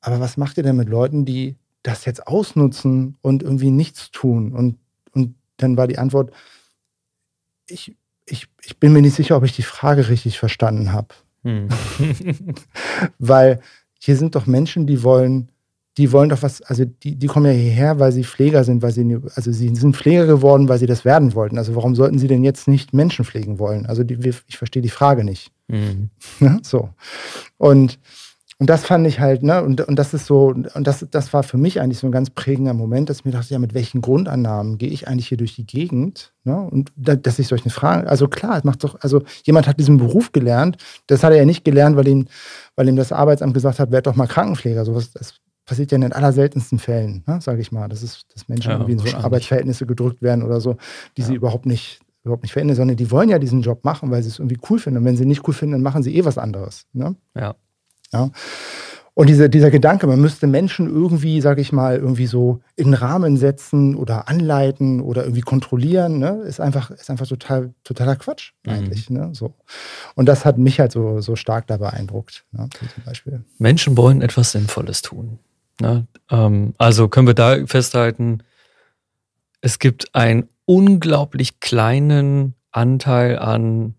aber was macht ihr denn mit Leuten, die das jetzt ausnutzen und irgendwie nichts tun? Und, und dann war die Antwort, ich, ich, ich bin mir nicht sicher, ob ich die Frage richtig verstanden habe. Hm. weil hier sind doch Menschen, die wollen, die wollen doch was, also die, die kommen ja hierher, weil sie Pfleger sind, weil sie, also sie sind Pfleger geworden, weil sie das werden wollten. Also warum sollten sie denn jetzt nicht Menschen pflegen wollen? Also die, ich verstehe die Frage nicht. Mhm. so. Und und das fand ich halt, ne, und, und das ist so, und das, das war für mich eigentlich so ein ganz prägender Moment, dass ich mir dachte, ja, mit welchen Grundannahmen gehe ich eigentlich hier durch die Gegend? Ne? Und da, dass ich solche Fragen, also klar, es macht doch, also jemand hat diesen Beruf gelernt, das hat er ja nicht gelernt, weil ihm, weil ihm das Arbeitsamt gesagt hat, werd doch mal Krankenpfleger. Sowas, das passiert ja in den allerseltensten Fällen, ne, sage ich mal. Das ist, dass Menschen ja, irgendwie in so Arbeitsverhältnisse gedrückt werden oder so, die ja. sie überhaupt nicht überhaupt nicht verändern, sondern die wollen ja diesen Job machen, weil sie es irgendwie cool finden. Und wenn sie nicht cool finden, dann machen sie eh was anderes. Ne? Ja. Ja. Und diese, dieser Gedanke, man müsste Menschen irgendwie, sage ich mal, irgendwie so in Rahmen setzen oder anleiten oder irgendwie kontrollieren, ne, ist einfach, ist einfach total, totaler Quatsch mhm. eigentlich. Mhm. Ne, so. Und das hat mich halt so, so stark da beeindruckt, ne, zum Beispiel. Menschen wollen etwas Sinnvolles tun. Ne? Ähm, also können wir da festhalten, es gibt einen unglaublich kleinen Anteil an,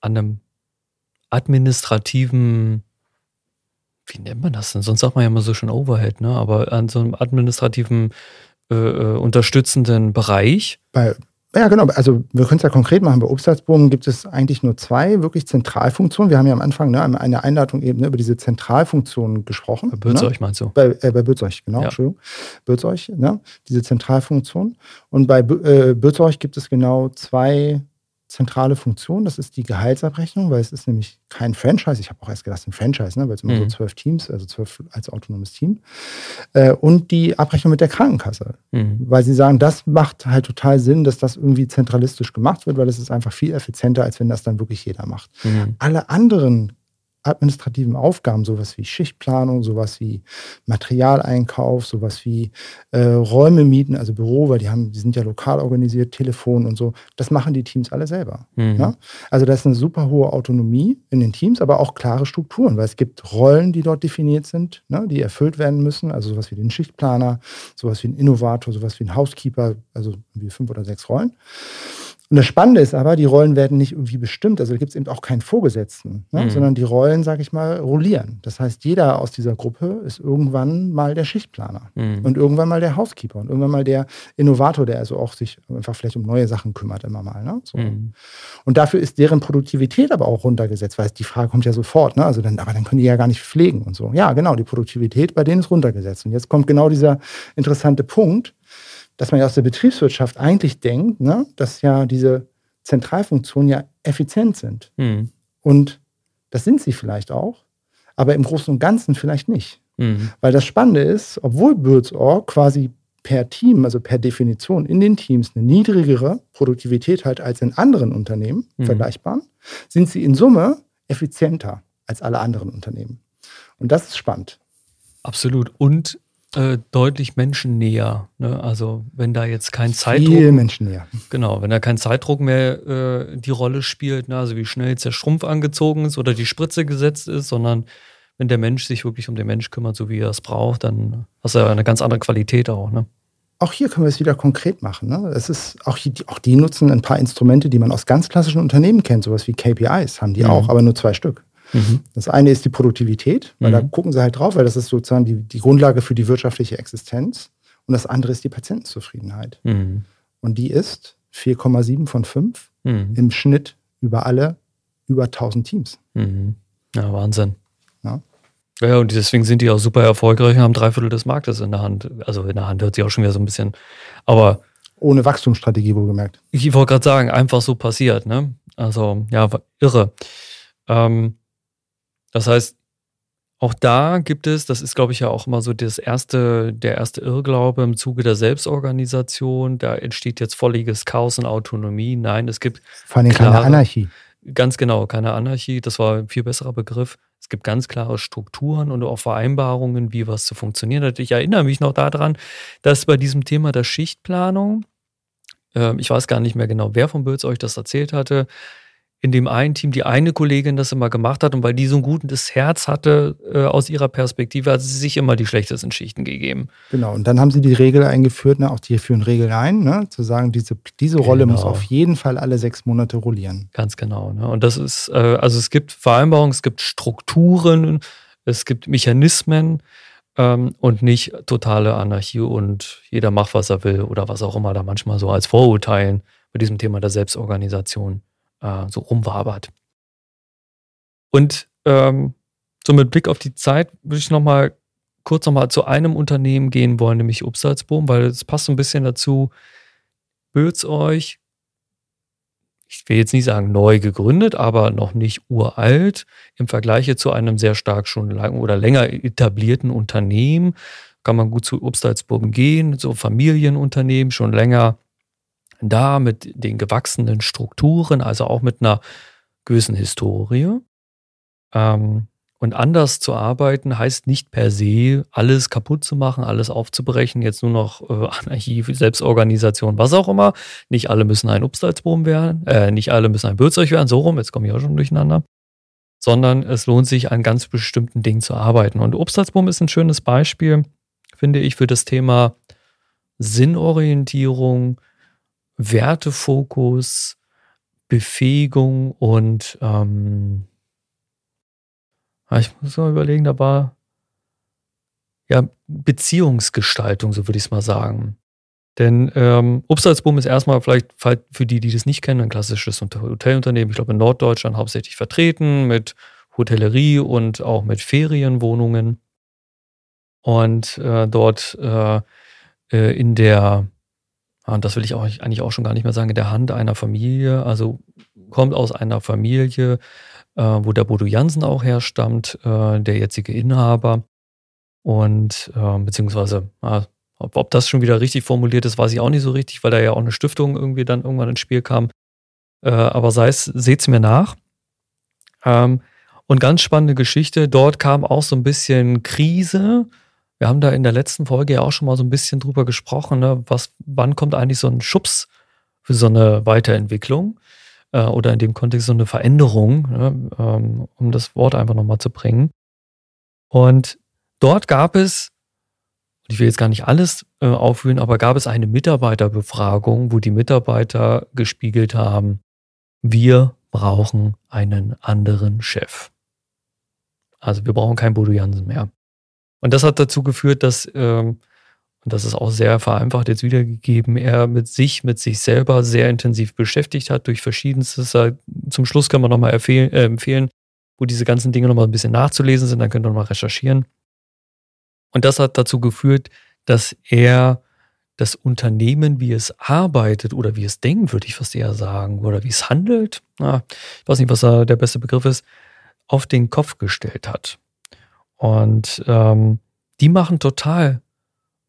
an einem administrativen wie nennt man das denn? Sonst sagt man ja immer so schon Overhead, ne? Aber an so einem administrativen, äh, äh unterstützenden Bereich. Bei, ja, genau. Also wir können es ja konkret machen. Bei Obstalsbogen gibt es eigentlich nur zwei wirklich Zentralfunktionen. Wir haben ja am Anfang ne, eine Einleitung eben ne, über diese Zentralfunktionen gesprochen. Bei Bürzeuch ne? meinst du? Bei, äh, bei Bürzeuch, genau, ja. Entschuldigung. Bürzeuch, ne? diese Zentralfunktion. Und bei äh, Bürzeuch gibt es genau zwei zentrale Funktion. Das ist die Gehaltsabrechnung, weil es ist nämlich kein Franchise. Ich habe auch erst gedacht, ein Franchise, ne? weil es immer mhm. so zwölf Teams, also zwölf als autonomes Team. Äh, und die Abrechnung mit der Krankenkasse. Mhm. Weil sie sagen, das macht halt total Sinn, dass das irgendwie zentralistisch gemacht wird, weil es ist einfach viel effizienter, als wenn das dann wirklich jeder macht. Mhm. Alle anderen administrativen Aufgaben, sowas wie Schichtplanung, sowas wie Materialeinkauf, sowas wie äh, Räume mieten, also Büro, weil die haben, die sind ja lokal organisiert, Telefon und so, das machen die Teams alle selber. Mhm. Ja? Also da ist eine super hohe Autonomie in den Teams, aber auch klare Strukturen, weil es gibt Rollen, die dort definiert sind, ne, die erfüllt werden müssen, also sowas wie den Schichtplaner, sowas wie ein Innovator, sowas wie ein Housekeeper, also wie fünf oder sechs Rollen. Und das Spannende ist aber, die Rollen werden nicht irgendwie bestimmt. Also da gibt es eben auch keinen Vorgesetzten, ne? mhm. sondern die Rollen, sage ich mal, rollieren. Das heißt, jeder aus dieser Gruppe ist irgendwann mal der Schichtplaner mhm. und irgendwann mal der Housekeeper und irgendwann mal der Innovator, der also auch sich einfach vielleicht um neue Sachen kümmert immer mal. Ne? So. Mhm. Und dafür ist deren Produktivität aber auch runtergesetzt, weil die Frage kommt ja sofort. Ne? Also dann, aber dann können die ja gar nicht pflegen und so. Ja, genau, die Produktivität bei denen ist runtergesetzt. Und jetzt kommt genau dieser interessante Punkt dass man ja aus der Betriebswirtschaft eigentlich denkt, ne, dass ja diese Zentralfunktionen ja effizient sind. Mhm. Und das sind sie vielleicht auch, aber im Großen und Ganzen vielleicht nicht. Mhm. Weil das Spannende ist, obwohl Birds.org quasi per Team, also per Definition in den Teams eine niedrigere Produktivität hat als in anderen Unternehmen, mhm. vergleichbaren, sind sie in Summe effizienter als alle anderen Unternehmen. Und das ist spannend. Absolut. Und äh, deutlich menschennäher. Ne? Also wenn da jetzt kein Zeitdruck. Viel menschennäher. Genau, wenn da kein Zeitdruck mehr äh, die Rolle spielt, ne? also wie schnell jetzt der Strumpf angezogen ist oder die Spritze gesetzt ist, sondern wenn der Mensch sich wirklich um den Mensch kümmert, so wie er es braucht, dann hast du ja eine ganz andere Qualität auch. Ne? Auch hier können wir es wieder konkret machen. Ne? Es ist, auch, hier, auch die nutzen ein paar Instrumente, die man aus ganz klassischen Unternehmen kennt, sowas wie KPIs haben die mhm. auch, aber nur zwei Stück. Mhm. Das eine ist die Produktivität, weil mhm. da gucken sie halt drauf, weil das ist sozusagen die, die Grundlage für die wirtschaftliche Existenz. Und das andere ist die Patientenzufriedenheit. Mhm. Und die ist 4,7 von 5 mhm. im Schnitt über alle über 1000 Teams. Mhm. Ja, Wahnsinn. Ja. Ja, und deswegen sind die auch super erfolgreich und haben drei Viertel des Marktes in der Hand. Also in der Hand hört sich auch schon wieder so ein bisschen. Aber. Ohne Wachstumsstrategie wohlgemerkt. Ich wollte gerade sagen, einfach so passiert, ne? Also, ja, irre. Ähm, das heißt, auch da gibt es, das ist, glaube ich, ja auch immer so das erste, der erste Irrglaube im Zuge der Selbstorganisation. Da entsteht jetzt volliges Chaos und Autonomie. Nein, es gibt. Vor allem keine Anarchie. Ganz genau, keine Anarchie. Das war ein viel besserer Begriff. Es gibt ganz klare Strukturen und auch Vereinbarungen, wie was zu funktionieren hat. Ich erinnere mich noch daran, dass bei diesem Thema der Schichtplanung, äh, ich weiß gar nicht mehr genau, wer von Böls euch das erzählt hatte, in dem einen Team die eine Kollegin das immer gemacht hat und weil die so ein gutes Herz hatte äh, aus ihrer Perspektive, hat sie sich immer die schlechtesten Schichten gegeben. Genau, und dann haben sie die Regel eingeführt, ne, auch die führen Regeln ein, ne, zu sagen, diese, diese Rolle genau. muss auf jeden Fall alle sechs Monate rollieren. Ganz genau. Ne? Und das ist, äh, also es gibt Vereinbarungen, es gibt Strukturen, es gibt Mechanismen ähm, und nicht totale Anarchie und jeder macht, was er will oder was auch immer da manchmal so als Vorurteilen bei diesem Thema der Selbstorganisation äh, so rumwabert. Und ähm, so mit Blick auf die Zeit würde ich noch mal kurz noch mal zu einem Unternehmen gehen wollen, nämlich Upsalzboom, weil es passt so ein bisschen dazu. Böts euch, ich will jetzt nicht sagen neu gegründet, aber noch nicht uralt im Vergleich zu einem sehr stark schon lang oder länger etablierten Unternehmen. Kann man gut zu Obstalsboom gehen, so Familienunternehmen, schon länger da mit den gewachsenen Strukturen, also auch mit einer gewissen Historie. Ähm, und anders zu arbeiten heißt nicht per se, alles kaputt zu machen, alles aufzubrechen, jetzt nur noch äh, Anarchie, Selbstorganisation, was auch immer. Nicht alle müssen ein Obstalsboom werden, äh, nicht alle müssen ein Bürzeug werden, so rum, jetzt komme ich auch schon durcheinander. Sondern es lohnt sich, an ganz bestimmten Dingen zu arbeiten. Und Obstalsboom ist ein schönes Beispiel, finde ich, für das Thema Sinnorientierung, Wertefokus, Befähigung und ähm, ah, ich muss mal überlegen, da war ja Beziehungsgestaltung, so würde ich es mal sagen. Denn ähm, Obstalsboom ist erstmal vielleicht für die, die das nicht kennen, ein klassisches Hotelunternehmen, ich glaube in Norddeutschland hauptsächlich vertreten mit Hotellerie und auch mit Ferienwohnungen. Und äh, dort äh, äh in der und das will ich auch eigentlich auch schon gar nicht mehr sagen, in der Hand einer Familie, also kommt aus einer Familie, äh, wo der Bodo Jansen auch herstammt, äh, der jetzige Inhaber. Und äh, beziehungsweise, ob, ob, das schon wieder richtig formuliert ist, weiß ich auch nicht so richtig, weil da ja auch eine Stiftung irgendwie dann irgendwann ins Spiel kam. Äh, aber sei es, seht's mir nach. Ähm, und ganz spannende Geschichte, dort kam auch so ein bisschen Krise wir haben da in der letzten Folge ja auch schon mal so ein bisschen drüber gesprochen, ne? was, wann kommt eigentlich so ein Schubs für so eine Weiterentwicklung äh, oder in dem Kontext so eine Veränderung, ne? ähm, um das Wort einfach nochmal zu bringen. Und dort gab es, ich will jetzt gar nicht alles äh, aufführen, aber gab es eine Mitarbeiterbefragung, wo die Mitarbeiter gespiegelt haben, wir brauchen einen anderen Chef. Also wir brauchen keinen Bodo Jansen mehr. Und das hat dazu geführt, dass, ähm, und das ist auch sehr vereinfacht jetzt wiedergegeben, er mit sich, mit sich selber sehr intensiv beschäftigt hat durch verschiedenstes. Zum Schluss kann man nochmal äh, empfehlen, wo diese ganzen Dinge nochmal ein bisschen nachzulesen sind, dann könnt ihr nochmal recherchieren. Und das hat dazu geführt, dass er das Unternehmen, wie es arbeitet oder wie es denkt, würde ich fast eher sagen, oder wie es handelt, na, ich weiß nicht, was da der beste Begriff ist, auf den Kopf gestellt hat. Und ähm, die machen total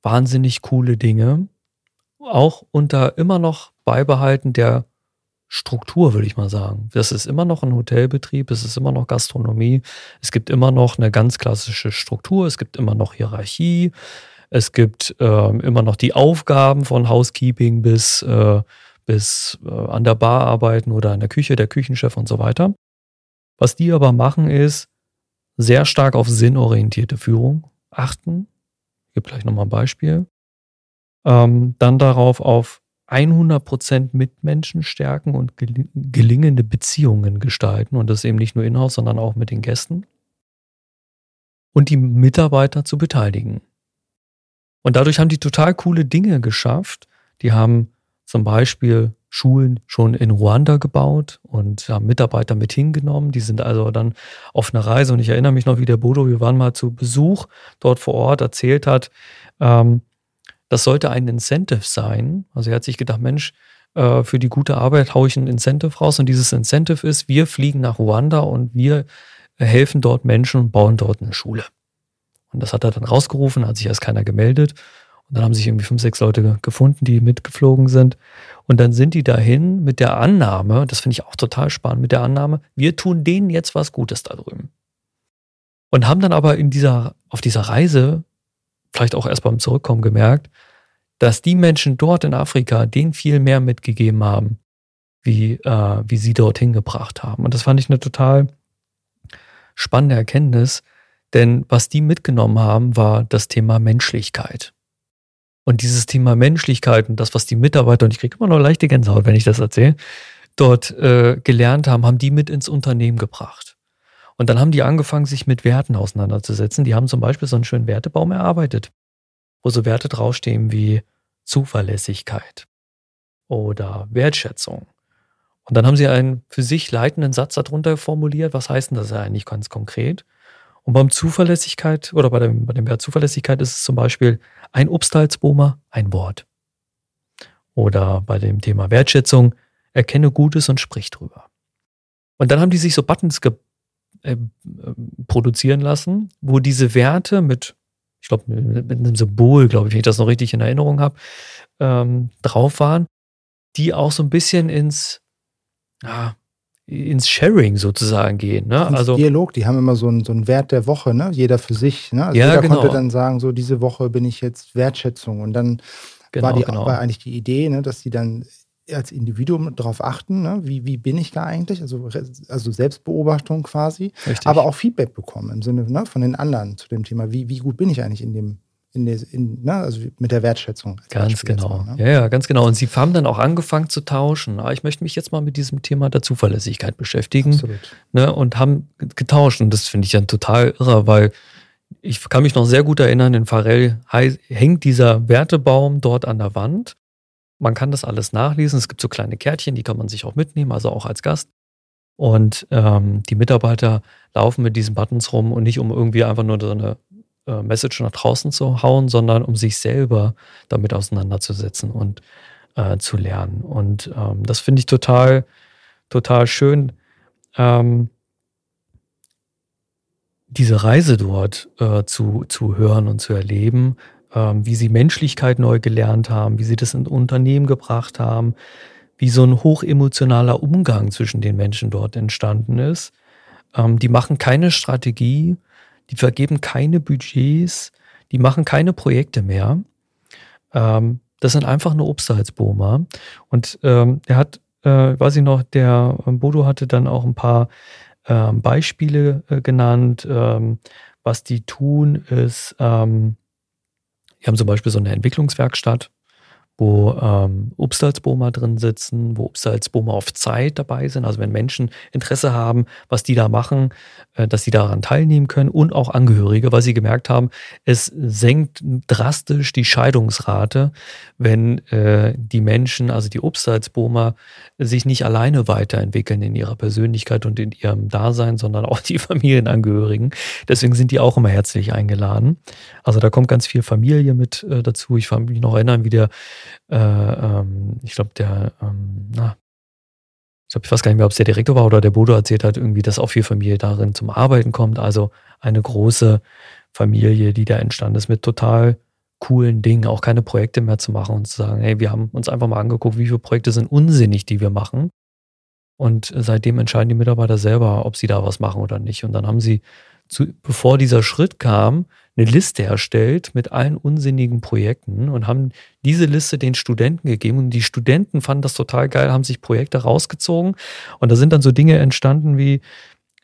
wahnsinnig coole Dinge. Auch unter immer noch Beibehalten der Struktur, würde ich mal sagen. Das ist immer noch ein Hotelbetrieb, es ist immer noch Gastronomie, es gibt immer noch eine ganz klassische Struktur, es gibt immer noch Hierarchie, es gibt ähm, immer noch die Aufgaben von Housekeeping bis, äh, bis äh, an der Bar arbeiten oder in der Küche, der Küchenchef und so weiter. Was die aber machen ist, sehr stark auf sinnorientierte Führung achten. Ich gebe gleich nochmal ein Beispiel. Ähm, dann darauf auf 100% Mitmenschen stärken und gelingende Beziehungen gestalten. Und das eben nicht nur in-house, sondern auch mit den Gästen. Und die Mitarbeiter zu beteiligen. Und dadurch haben die total coole Dinge geschafft. Die haben zum Beispiel Schulen schon in Ruanda gebaut und haben Mitarbeiter mit hingenommen. Die sind also dann auf einer Reise und ich erinnere mich noch, wie der Bodo, wir waren mal zu Besuch dort vor Ort, erzählt hat, ähm, das sollte ein Incentive sein. Also er hat sich gedacht, Mensch, äh, für die gute Arbeit haue ich ein Incentive raus und dieses Incentive ist, wir fliegen nach Ruanda und wir helfen dort Menschen und bauen dort eine Schule. Und das hat er dann rausgerufen, hat sich erst keiner gemeldet. Und dann haben sich irgendwie fünf, sechs Leute gefunden, die mitgeflogen sind. Und dann sind die dahin mit der Annahme, das finde ich auch total spannend, mit der Annahme, wir tun denen jetzt was Gutes da drüben. Und haben dann aber in dieser, auf dieser Reise, vielleicht auch erst beim Zurückkommen gemerkt, dass die Menschen dort in Afrika denen viel mehr mitgegeben haben, wie, äh, wie sie dorthin gebracht haben. Und das fand ich eine total spannende Erkenntnis, denn was die mitgenommen haben, war das Thema Menschlichkeit. Und dieses Thema Menschlichkeit und das, was die Mitarbeiter, und ich kriege immer noch leichte Gänsehaut, wenn ich das erzähle, dort äh, gelernt haben, haben die mit ins Unternehmen gebracht. Und dann haben die angefangen, sich mit Werten auseinanderzusetzen. Die haben zum Beispiel so einen schönen Wertebaum erarbeitet, wo so Werte draufstehen wie Zuverlässigkeit oder Wertschätzung. Und dann haben sie einen für sich leitenden Satz darunter formuliert. Was heißt denn das eigentlich ganz konkret? Und beim Zuverlässigkeit oder bei dem, bei dem Wert Zuverlässigkeit ist es zum Beispiel ein Obstalsbomer, ein Wort. Oder bei dem Thema Wertschätzung, erkenne Gutes und sprich drüber. Und dann haben die sich so Buttons ge äh, produzieren lassen, wo diese Werte mit, ich glaube, mit einem Symbol, glaube ich, wenn ich das noch richtig in Erinnerung habe, ähm, drauf waren, die auch so ein bisschen ins, ja, ins Sharing sozusagen gehen. Ne? Ins also Dialog, die haben immer so einen, so einen Wert der Woche, ne? jeder für sich. Ne? Also Ja, jeder genau. konnte dann sagen, so diese Woche bin ich jetzt Wertschätzung. Und dann genau, war, die, genau. war eigentlich die Idee, ne, dass die dann als Individuum darauf achten, ne? wie, wie bin ich da eigentlich? Also, also Selbstbeobachtung quasi, Richtig. aber auch Feedback bekommen im Sinne ne, von den anderen zu dem Thema, wie, wie gut bin ich eigentlich in dem, in in, ne, also mit der Wertschätzung. Ganz Beispiel genau. mal, ne? Ja, ja, ganz genau. Und sie haben dann auch angefangen zu tauschen. Ah, Ich möchte mich jetzt mal mit diesem Thema der Zuverlässigkeit beschäftigen. Absolut. Ne, und haben getauscht. Und das finde ich dann total irre, weil ich kann mich noch sehr gut erinnern, in Pharrell hei- hängt dieser Wertebaum dort an der Wand. Man kann das alles nachlesen. Es gibt so kleine Kärtchen, die kann man sich auch mitnehmen, also auch als Gast. Und ähm, die Mitarbeiter laufen mit diesen Buttons rum und nicht um irgendwie einfach nur so eine äh, Message nach draußen zu hauen, sondern um sich selber damit auseinanderzusetzen und äh, zu lernen. Und ähm, das finde ich total, total schön. Ähm, diese Reise dort äh, zu, zu hören und zu erleben, ähm, wie sie Menschlichkeit neu gelernt haben, wie sie das in Unternehmen gebracht haben, wie so ein hochemotionaler Umgang zwischen den Menschen dort entstanden ist. Ähm, die machen keine Strategie, die vergeben keine Budgets, die machen keine Projekte mehr. Ähm, das sind einfach nur Obstsalzboomer. Und ähm, er hat, äh, weiß ich noch, der ähm, Bodo hatte dann auch ein paar ähm, Beispiele äh, genannt. Ähm, was die tun, ist, ähm, die haben zum Beispiel so eine Entwicklungswerkstatt, wo ähm, Obstalsbomer drin sitzen, wo Obstalsbomer auf Zeit dabei sind. Also wenn Menschen Interesse haben, was die da machen, äh, dass sie daran teilnehmen können und auch Angehörige, weil sie gemerkt haben, es senkt drastisch die Scheidungsrate, wenn äh, die Menschen, also die Obstalsbomer, sich nicht alleine weiterentwickeln in ihrer Persönlichkeit und in ihrem Dasein, sondern auch die Familienangehörigen. Deswegen sind die auch immer herzlich eingeladen. Also da kommt ganz viel Familie mit äh, dazu. Ich kann mich noch erinnern, wie der, äh, ähm, ich glaube, der, ähm, na, ich, glaub, ich weiß gar nicht mehr, ob es der Direktor war oder der Bodo erzählt hat, irgendwie, dass auch viel Familie darin zum Arbeiten kommt. Also eine große Familie, die da entstanden ist mit total coolen Dingen, auch keine Projekte mehr zu machen und zu sagen, hey, wir haben uns einfach mal angeguckt, wie viele Projekte sind unsinnig, die wir machen. Und seitdem entscheiden die Mitarbeiter selber, ob sie da was machen oder nicht. Und dann haben sie, zu, bevor dieser Schritt kam, eine Liste erstellt mit allen unsinnigen Projekten und haben diese Liste den Studenten gegeben. Und die Studenten fanden das total geil, haben sich Projekte rausgezogen. Und da sind dann so Dinge entstanden wie,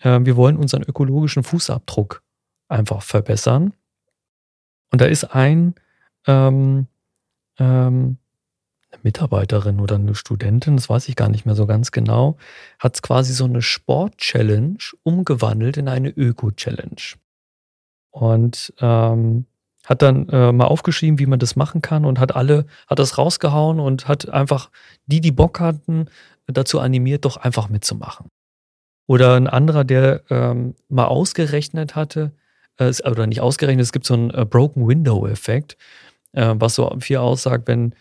äh, wir wollen unseren ökologischen Fußabdruck einfach verbessern. Und da ist ein ähm, ähm, eine Mitarbeiterin oder eine Studentin, das weiß ich gar nicht mehr so ganz genau, hat quasi so eine Sport-Challenge umgewandelt in eine Öko-Challenge. Und ähm, hat dann äh, mal aufgeschrieben, wie man das machen kann und hat alle, hat das rausgehauen und hat einfach die, die Bock hatten, dazu animiert, doch einfach mitzumachen. Oder ein anderer, der ähm, mal ausgerechnet hatte, äh, oder nicht ausgerechnet, es gibt so einen äh, Broken Window-Effekt, äh, was so viel aussagt, wenn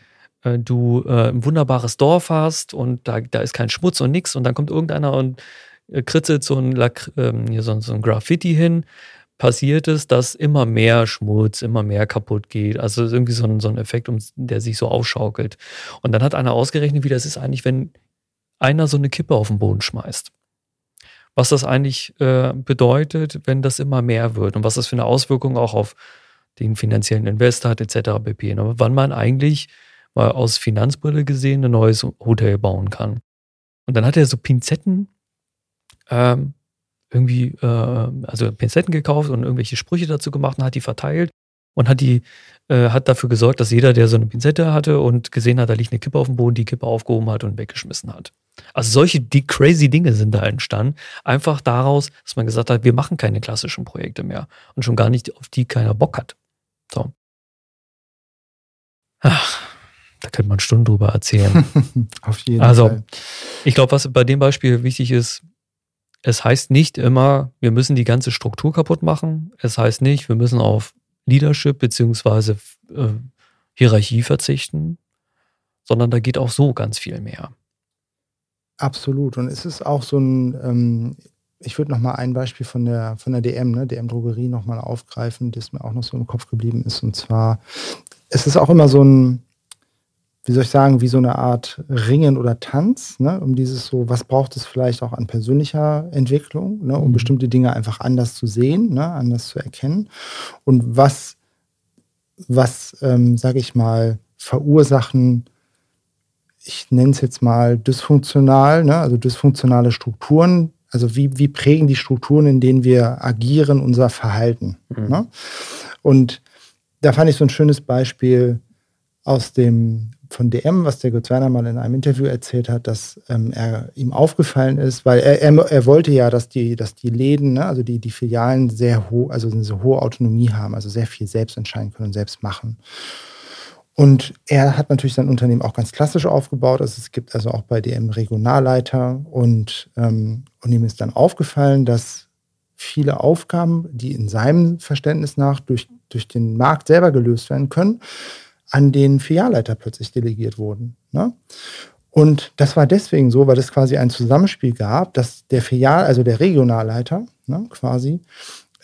äh, du äh, ein wunderbares Dorf hast und da, da ist kein Schmutz und nix und dann kommt irgendeiner und kritzelt so ein, Lack, ähm, so, so ein Graffiti hin, passiert es, dass immer mehr Schmutz, immer mehr kaputt geht. Also irgendwie so ein, so ein Effekt, der sich so aufschaukelt. Und dann hat einer ausgerechnet, wie das ist eigentlich, wenn einer so eine Kippe auf den Boden schmeißt. Was das eigentlich äh, bedeutet, wenn das immer mehr wird und was das für eine Auswirkung auch auf den finanziellen Investor hat, etc. pp. Aber ne? wann man eigentlich mal aus Finanzbrille gesehen ein neues Hotel bauen kann. Und dann hat er so Pinzetten ähm, irgendwie, äh, also Pinzetten gekauft und irgendwelche Sprüche dazu gemacht und hat die verteilt und hat die, äh, hat dafür gesorgt, dass jeder, der so eine Pinzette hatte und gesehen hat, da liegt eine Kippe auf dem Boden, die Kippe aufgehoben hat und weggeschmissen hat. Also solche die crazy Dinge sind da entstanden. Einfach daraus, dass man gesagt hat, wir machen keine klassischen Projekte mehr und schon gar nicht, auf die keiner Bock hat. So. Ach, da könnte man Stunden drüber erzählen. auf jeden also, Fall. ich glaube, was bei dem Beispiel wichtig ist, es heißt nicht immer, wir müssen die ganze Struktur kaputt machen. Es heißt nicht, wir müssen auf Leadership beziehungsweise äh, Hierarchie verzichten, sondern da geht auch so ganz viel mehr. Absolut. Und es ist auch so ein, ähm, ich würde noch mal ein Beispiel von der, von der DM, ne, DM Drogerie noch mal aufgreifen, das mir auch noch so im Kopf geblieben ist. Und zwar, es ist auch immer so ein, wie soll ich sagen, wie so eine Art Ringen oder Tanz, ne, um dieses so, was braucht es vielleicht auch an persönlicher Entwicklung, ne, um mhm. bestimmte Dinge einfach anders zu sehen, ne, anders zu erkennen. Und was, was, ähm, sage ich mal, verursachen, ich nenne es jetzt mal dysfunktional, ne, also dysfunktionale Strukturen, also wie, wie prägen die Strukturen, in denen wir agieren, unser Verhalten. Mhm. Ne? Und da fand ich so ein schönes Beispiel aus dem von DM, was der Götzwerner mal in einem Interview erzählt hat, dass ähm, er ihm aufgefallen ist, weil er, er, er, wollte ja, dass die, dass die Läden, ne, also die, die Filialen sehr hoch, also eine so hohe Autonomie haben, also sehr viel selbst entscheiden können und selbst machen. Und er hat natürlich sein Unternehmen auch ganz klassisch aufgebaut. Also es gibt also auch bei DM Regionalleiter und, ähm, und ihm ist dann aufgefallen, dass viele Aufgaben, die in seinem Verständnis nach durch, durch den Markt selber gelöst werden können, an den Filialleiter plötzlich delegiert wurden. Ne? Und das war deswegen so, weil es quasi ein Zusammenspiel gab, dass der Filial, also der Regionalleiter ne, quasi,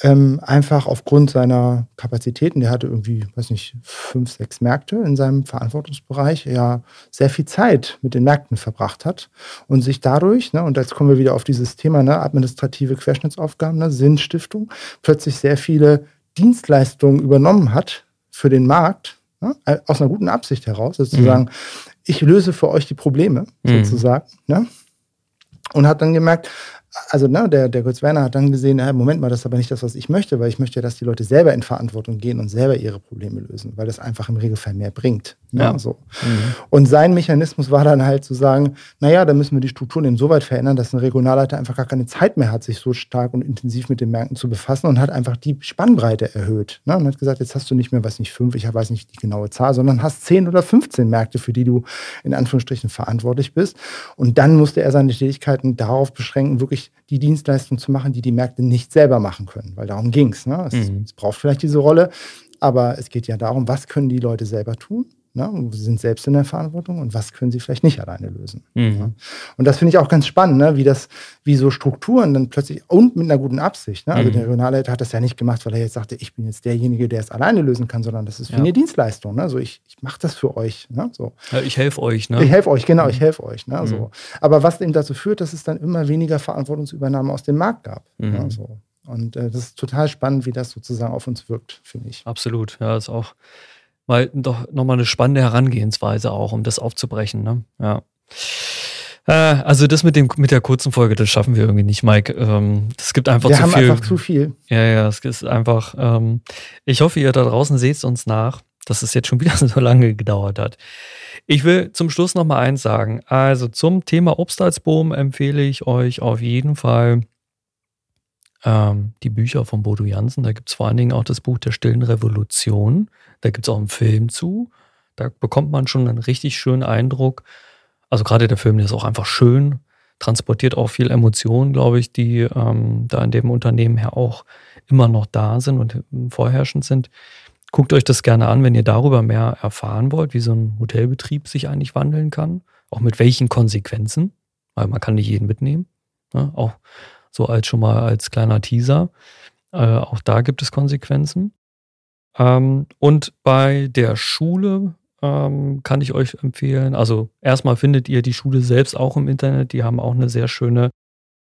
ähm, einfach aufgrund seiner Kapazitäten, der hatte irgendwie, weiß nicht, fünf, sechs Märkte in seinem Verantwortungsbereich, ja sehr viel Zeit mit den Märkten verbracht hat und sich dadurch, ne, und jetzt kommen wir wieder auf dieses Thema, ne, administrative Querschnittsaufgaben, ne, Sinnstiftung, plötzlich sehr viele Dienstleistungen übernommen hat für den Markt, Ne? Aus einer guten Absicht heraus, sozusagen, mhm. ich löse für euch die Probleme, mhm. sozusagen. Ne? Und hat dann gemerkt, also ne, der, der Götz Werner hat dann gesehen, ja, Moment mal, das ist aber nicht das, was ich möchte, weil ich möchte, dass die Leute selber in Verantwortung gehen und selber ihre Probleme lösen, weil das einfach im Regelfall mehr bringt. Ne, ja. so. Mhm. Und sein Mechanismus war dann halt zu sagen, naja, da müssen wir die Strukturen insoweit verändern, dass ein Regionalleiter einfach gar keine Zeit mehr hat, sich so stark und intensiv mit den Märkten zu befassen und hat einfach die Spannbreite erhöht. Ne, und hat gesagt, jetzt hast du nicht mehr, weiß nicht, fünf, ich weiß nicht die genaue Zahl, sondern hast zehn oder 15 Märkte, für die du in Anführungsstrichen verantwortlich bist. Und dann musste er seine Tätigkeiten darauf beschränken, wirklich die Dienstleistung zu machen, die die Märkte nicht selber machen können, weil darum ging ne? es. Mhm. Es braucht vielleicht diese Rolle, aber es geht ja darum, was können die Leute selber tun Ne? Sind selbst in der Verantwortung und was können sie vielleicht nicht alleine lösen. Mhm. Ja? Und das finde ich auch ganz spannend, ne? wie das, wie so Strukturen dann plötzlich und mit einer guten Absicht. Ne? Also mhm. der Regionalleiter hat das ja nicht gemacht, weil er jetzt sagte, ich bin jetzt derjenige, der es alleine lösen kann, sondern das ist wie ja. eine Dienstleistung. Ne? So, ich, ich mache das für euch. Ne? So. Ja, ich helfe euch. Ne? Ich helfe euch, genau, ich mhm. helfe euch. Ne? So. Mhm. Aber was eben dazu führt, dass es dann immer weniger Verantwortungsübernahme aus dem Markt gab. Ne? Mhm. So. Und äh, das ist total spannend, wie das sozusagen auf uns wirkt, finde ich. Absolut, ja, ist auch mal doch nochmal eine spannende Herangehensweise auch, um das aufzubrechen. Ne? Ja. Äh, also das mit dem mit der kurzen Folge, das schaffen wir irgendwie nicht, Mike. Ähm, das gibt einfach wir zu haben viel. einfach zu viel. Ja, ja, es ist einfach. Ähm, ich hoffe, ihr da draußen seht uns nach, dass es jetzt schon wieder so lange gedauert hat. Ich will zum Schluss noch mal eins sagen. Also zum Thema Obst als Boom empfehle ich euch auf jeden Fall ähm, die Bücher von Bodo Jansen. Da gibt es vor allen Dingen auch das Buch der stillen Revolution. Da gibt es auch einen Film zu. Da bekommt man schon einen richtig schönen Eindruck. Also gerade der Film, der ist auch einfach schön, transportiert auch viel Emotionen, glaube ich, die ähm, da in dem Unternehmen her auch immer noch da sind und vorherrschend sind. Guckt euch das gerne an, wenn ihr darüber mehr erfahren wollt, wie so ein Hotelbetrieb sich eigentlich wandeln kann. Auch mit welchen Konsequenzen, weil man kann nicht jeden mitnehmen. Ne? Auch so als schon mal als kleiner Teaser. Äh, auch da gibt es Konsequenzen. Ähm, und bei der Schule ähm, kann ich euch empfehlen, also erstmal findet ihr die Schule selbst auch im Internet. Die haben auch eine sehr schöne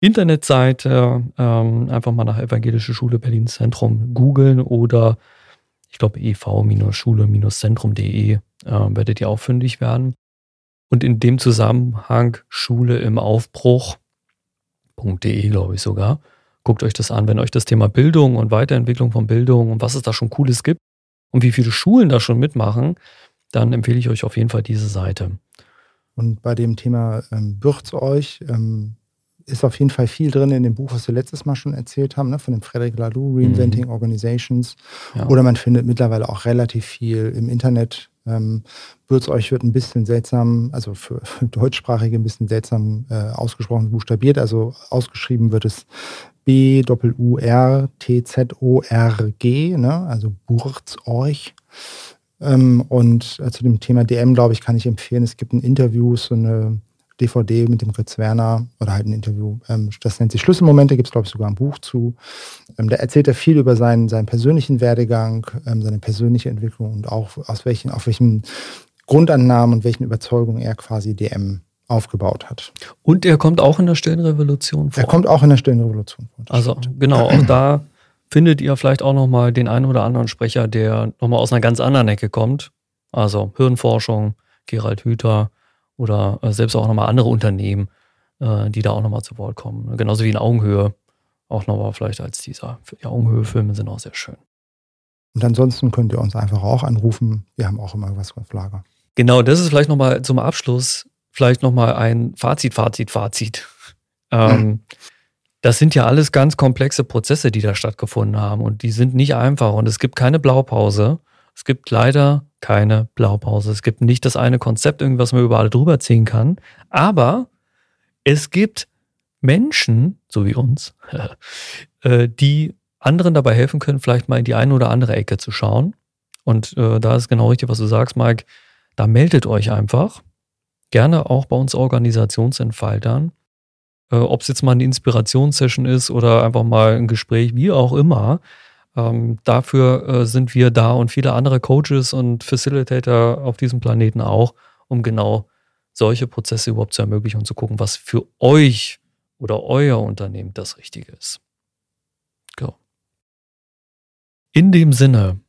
Internetseite. Ähm, einfach mal nach Evangelische Schule Berlin Zentrum googeln oder ich glaube ev-schule-zentrum.de äh, werdet ihr auch fündig werden. Und in dem Zusammenhang Schule im Aufbruch.de, glaube ich sogar. Guckt euch das an, wenn euch das Thema Bildung und Weiterentwicklung von Bildung und was es da schon Cooles gibt und wie viele Schulen da schon mitmachen, dann empfehle ich euch auf jeden Fall diese Seite. Und bei dem Thema ähm, Bürzt euch, ähm, ist auf jeden Fall viel drin in dem Buch, was wir letztes Mal schon erzählt haben, ne, von dem Frederic Laloux, Reinventing mhm. Organizations. Ja. Oder man findet mittlerweile auch relativ viel im Internet. Ähm, euch wird ein bisschen seltsam, also für, Deutschsprachige ein bisschen seltsam äh, ausgesprochen, buchstabiert. Also ausgeschrieben wird es B-U-R-T-Z-O-R-G, ne? also Burzeuch. Ähm, und äh, zu dem Thema DM, glaube ich, kann ich empfehlen, es gibt ein Interview, so eine DVD mit dem Ritz Werner oder halt ein Interview. Ähm, das nennt sich Schlüsselmomente, gibt es, glaube ich, sogar ein Buch zu. Ähm, da erzählt er viel über seinen, seinen persönlichen Werdegang, ähm, seine persönliche Entwicklung und auch aus welchen, auf welchen Grundannahmen und welchen Überzeugungen er quasi DM aufgebaut hat. Und er kommt auch in der Stillenrevolution vor. Er kommt auch in der Stillenrevolution vor. Also stimmt. genau, auch da findet ihr vielleicht auch nochmal den einen oder anderen Sprecher, der nochmal aus einer ganz anderen Ecke kommt. Also Hirnforschung, Gerald Hüther, oder äh, selbst auch nochmal andere Unternehmen, äh, die da auch nochmal zu Wort kommen. Genauso wie in Augenhöhe auch nochmal vielleicht als dieser. Die Augenhöhe-Filme sind auch sehr schön. Und ansonsten könnt ihr uns einfach auch anrufen. Wir haben auch immer was auf Lager. Genau, das ist vielleicht nochmal zum Abschluss, vielleicht nochmal ein Fazit, Fazit, Fazit. Ähm, hm. Das sind ja alles ganz komplexe Prozesse, die da stattgefunden haben und die sind nicht einfach und es gibt keine Blaupause. Es gibt leider keine Blaupause. Es gibt nicht das eine Konzept, irgendwas man überall drüber ziehen kann. Aber es gibt Menschen, so wie uns, äh, die anderen dabei helfen können, vielleicht mal in die eine oder andere Ecke zu schauen. Und äh, da ist genau richtig, was du sagst, Mike. Da meldet euch einfach. Gerne auch bei uns Organisationsentfaltern. Äh, Ob es jetzt mal eine Inspirationssession ist oder einfach mal ein Gespräch, wie auch immer. Ähm, dafür äh, sind wir da und viele andere Coaches und Facilitator auf diesem Planeten auch, um genau solche Prozesse überhaupt zu ermöglichen und zu gucken, was für euch oder euer Unternehmen das Richtige ist. Go. In dem Sinne,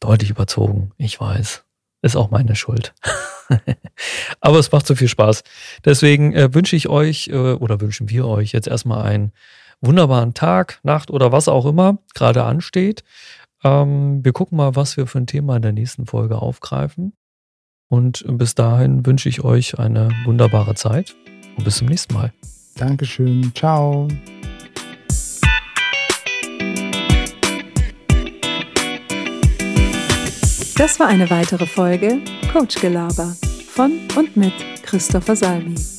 deutlich überzogen, ich weiß, ist auch meine Schuld. Aber es macht so viel Spaß. Deswegen äh, wünsche ich euch äh, oder wünschen wir euch jetzt erstmal ein wunderbaren Tag, Nacht oder was auch immer gerade ansteht. Ähm, wir gucken mal, was wir für ein Thema in der nächsten Folge aufgreifen. Und bis dahin wünsche ich euch eine wunderbare Zeit und bis zum nächsten Mal. Dankeschön. Ciao. Das war eine weitere Folge Coach Gelaber von und mit Christopher Salmi.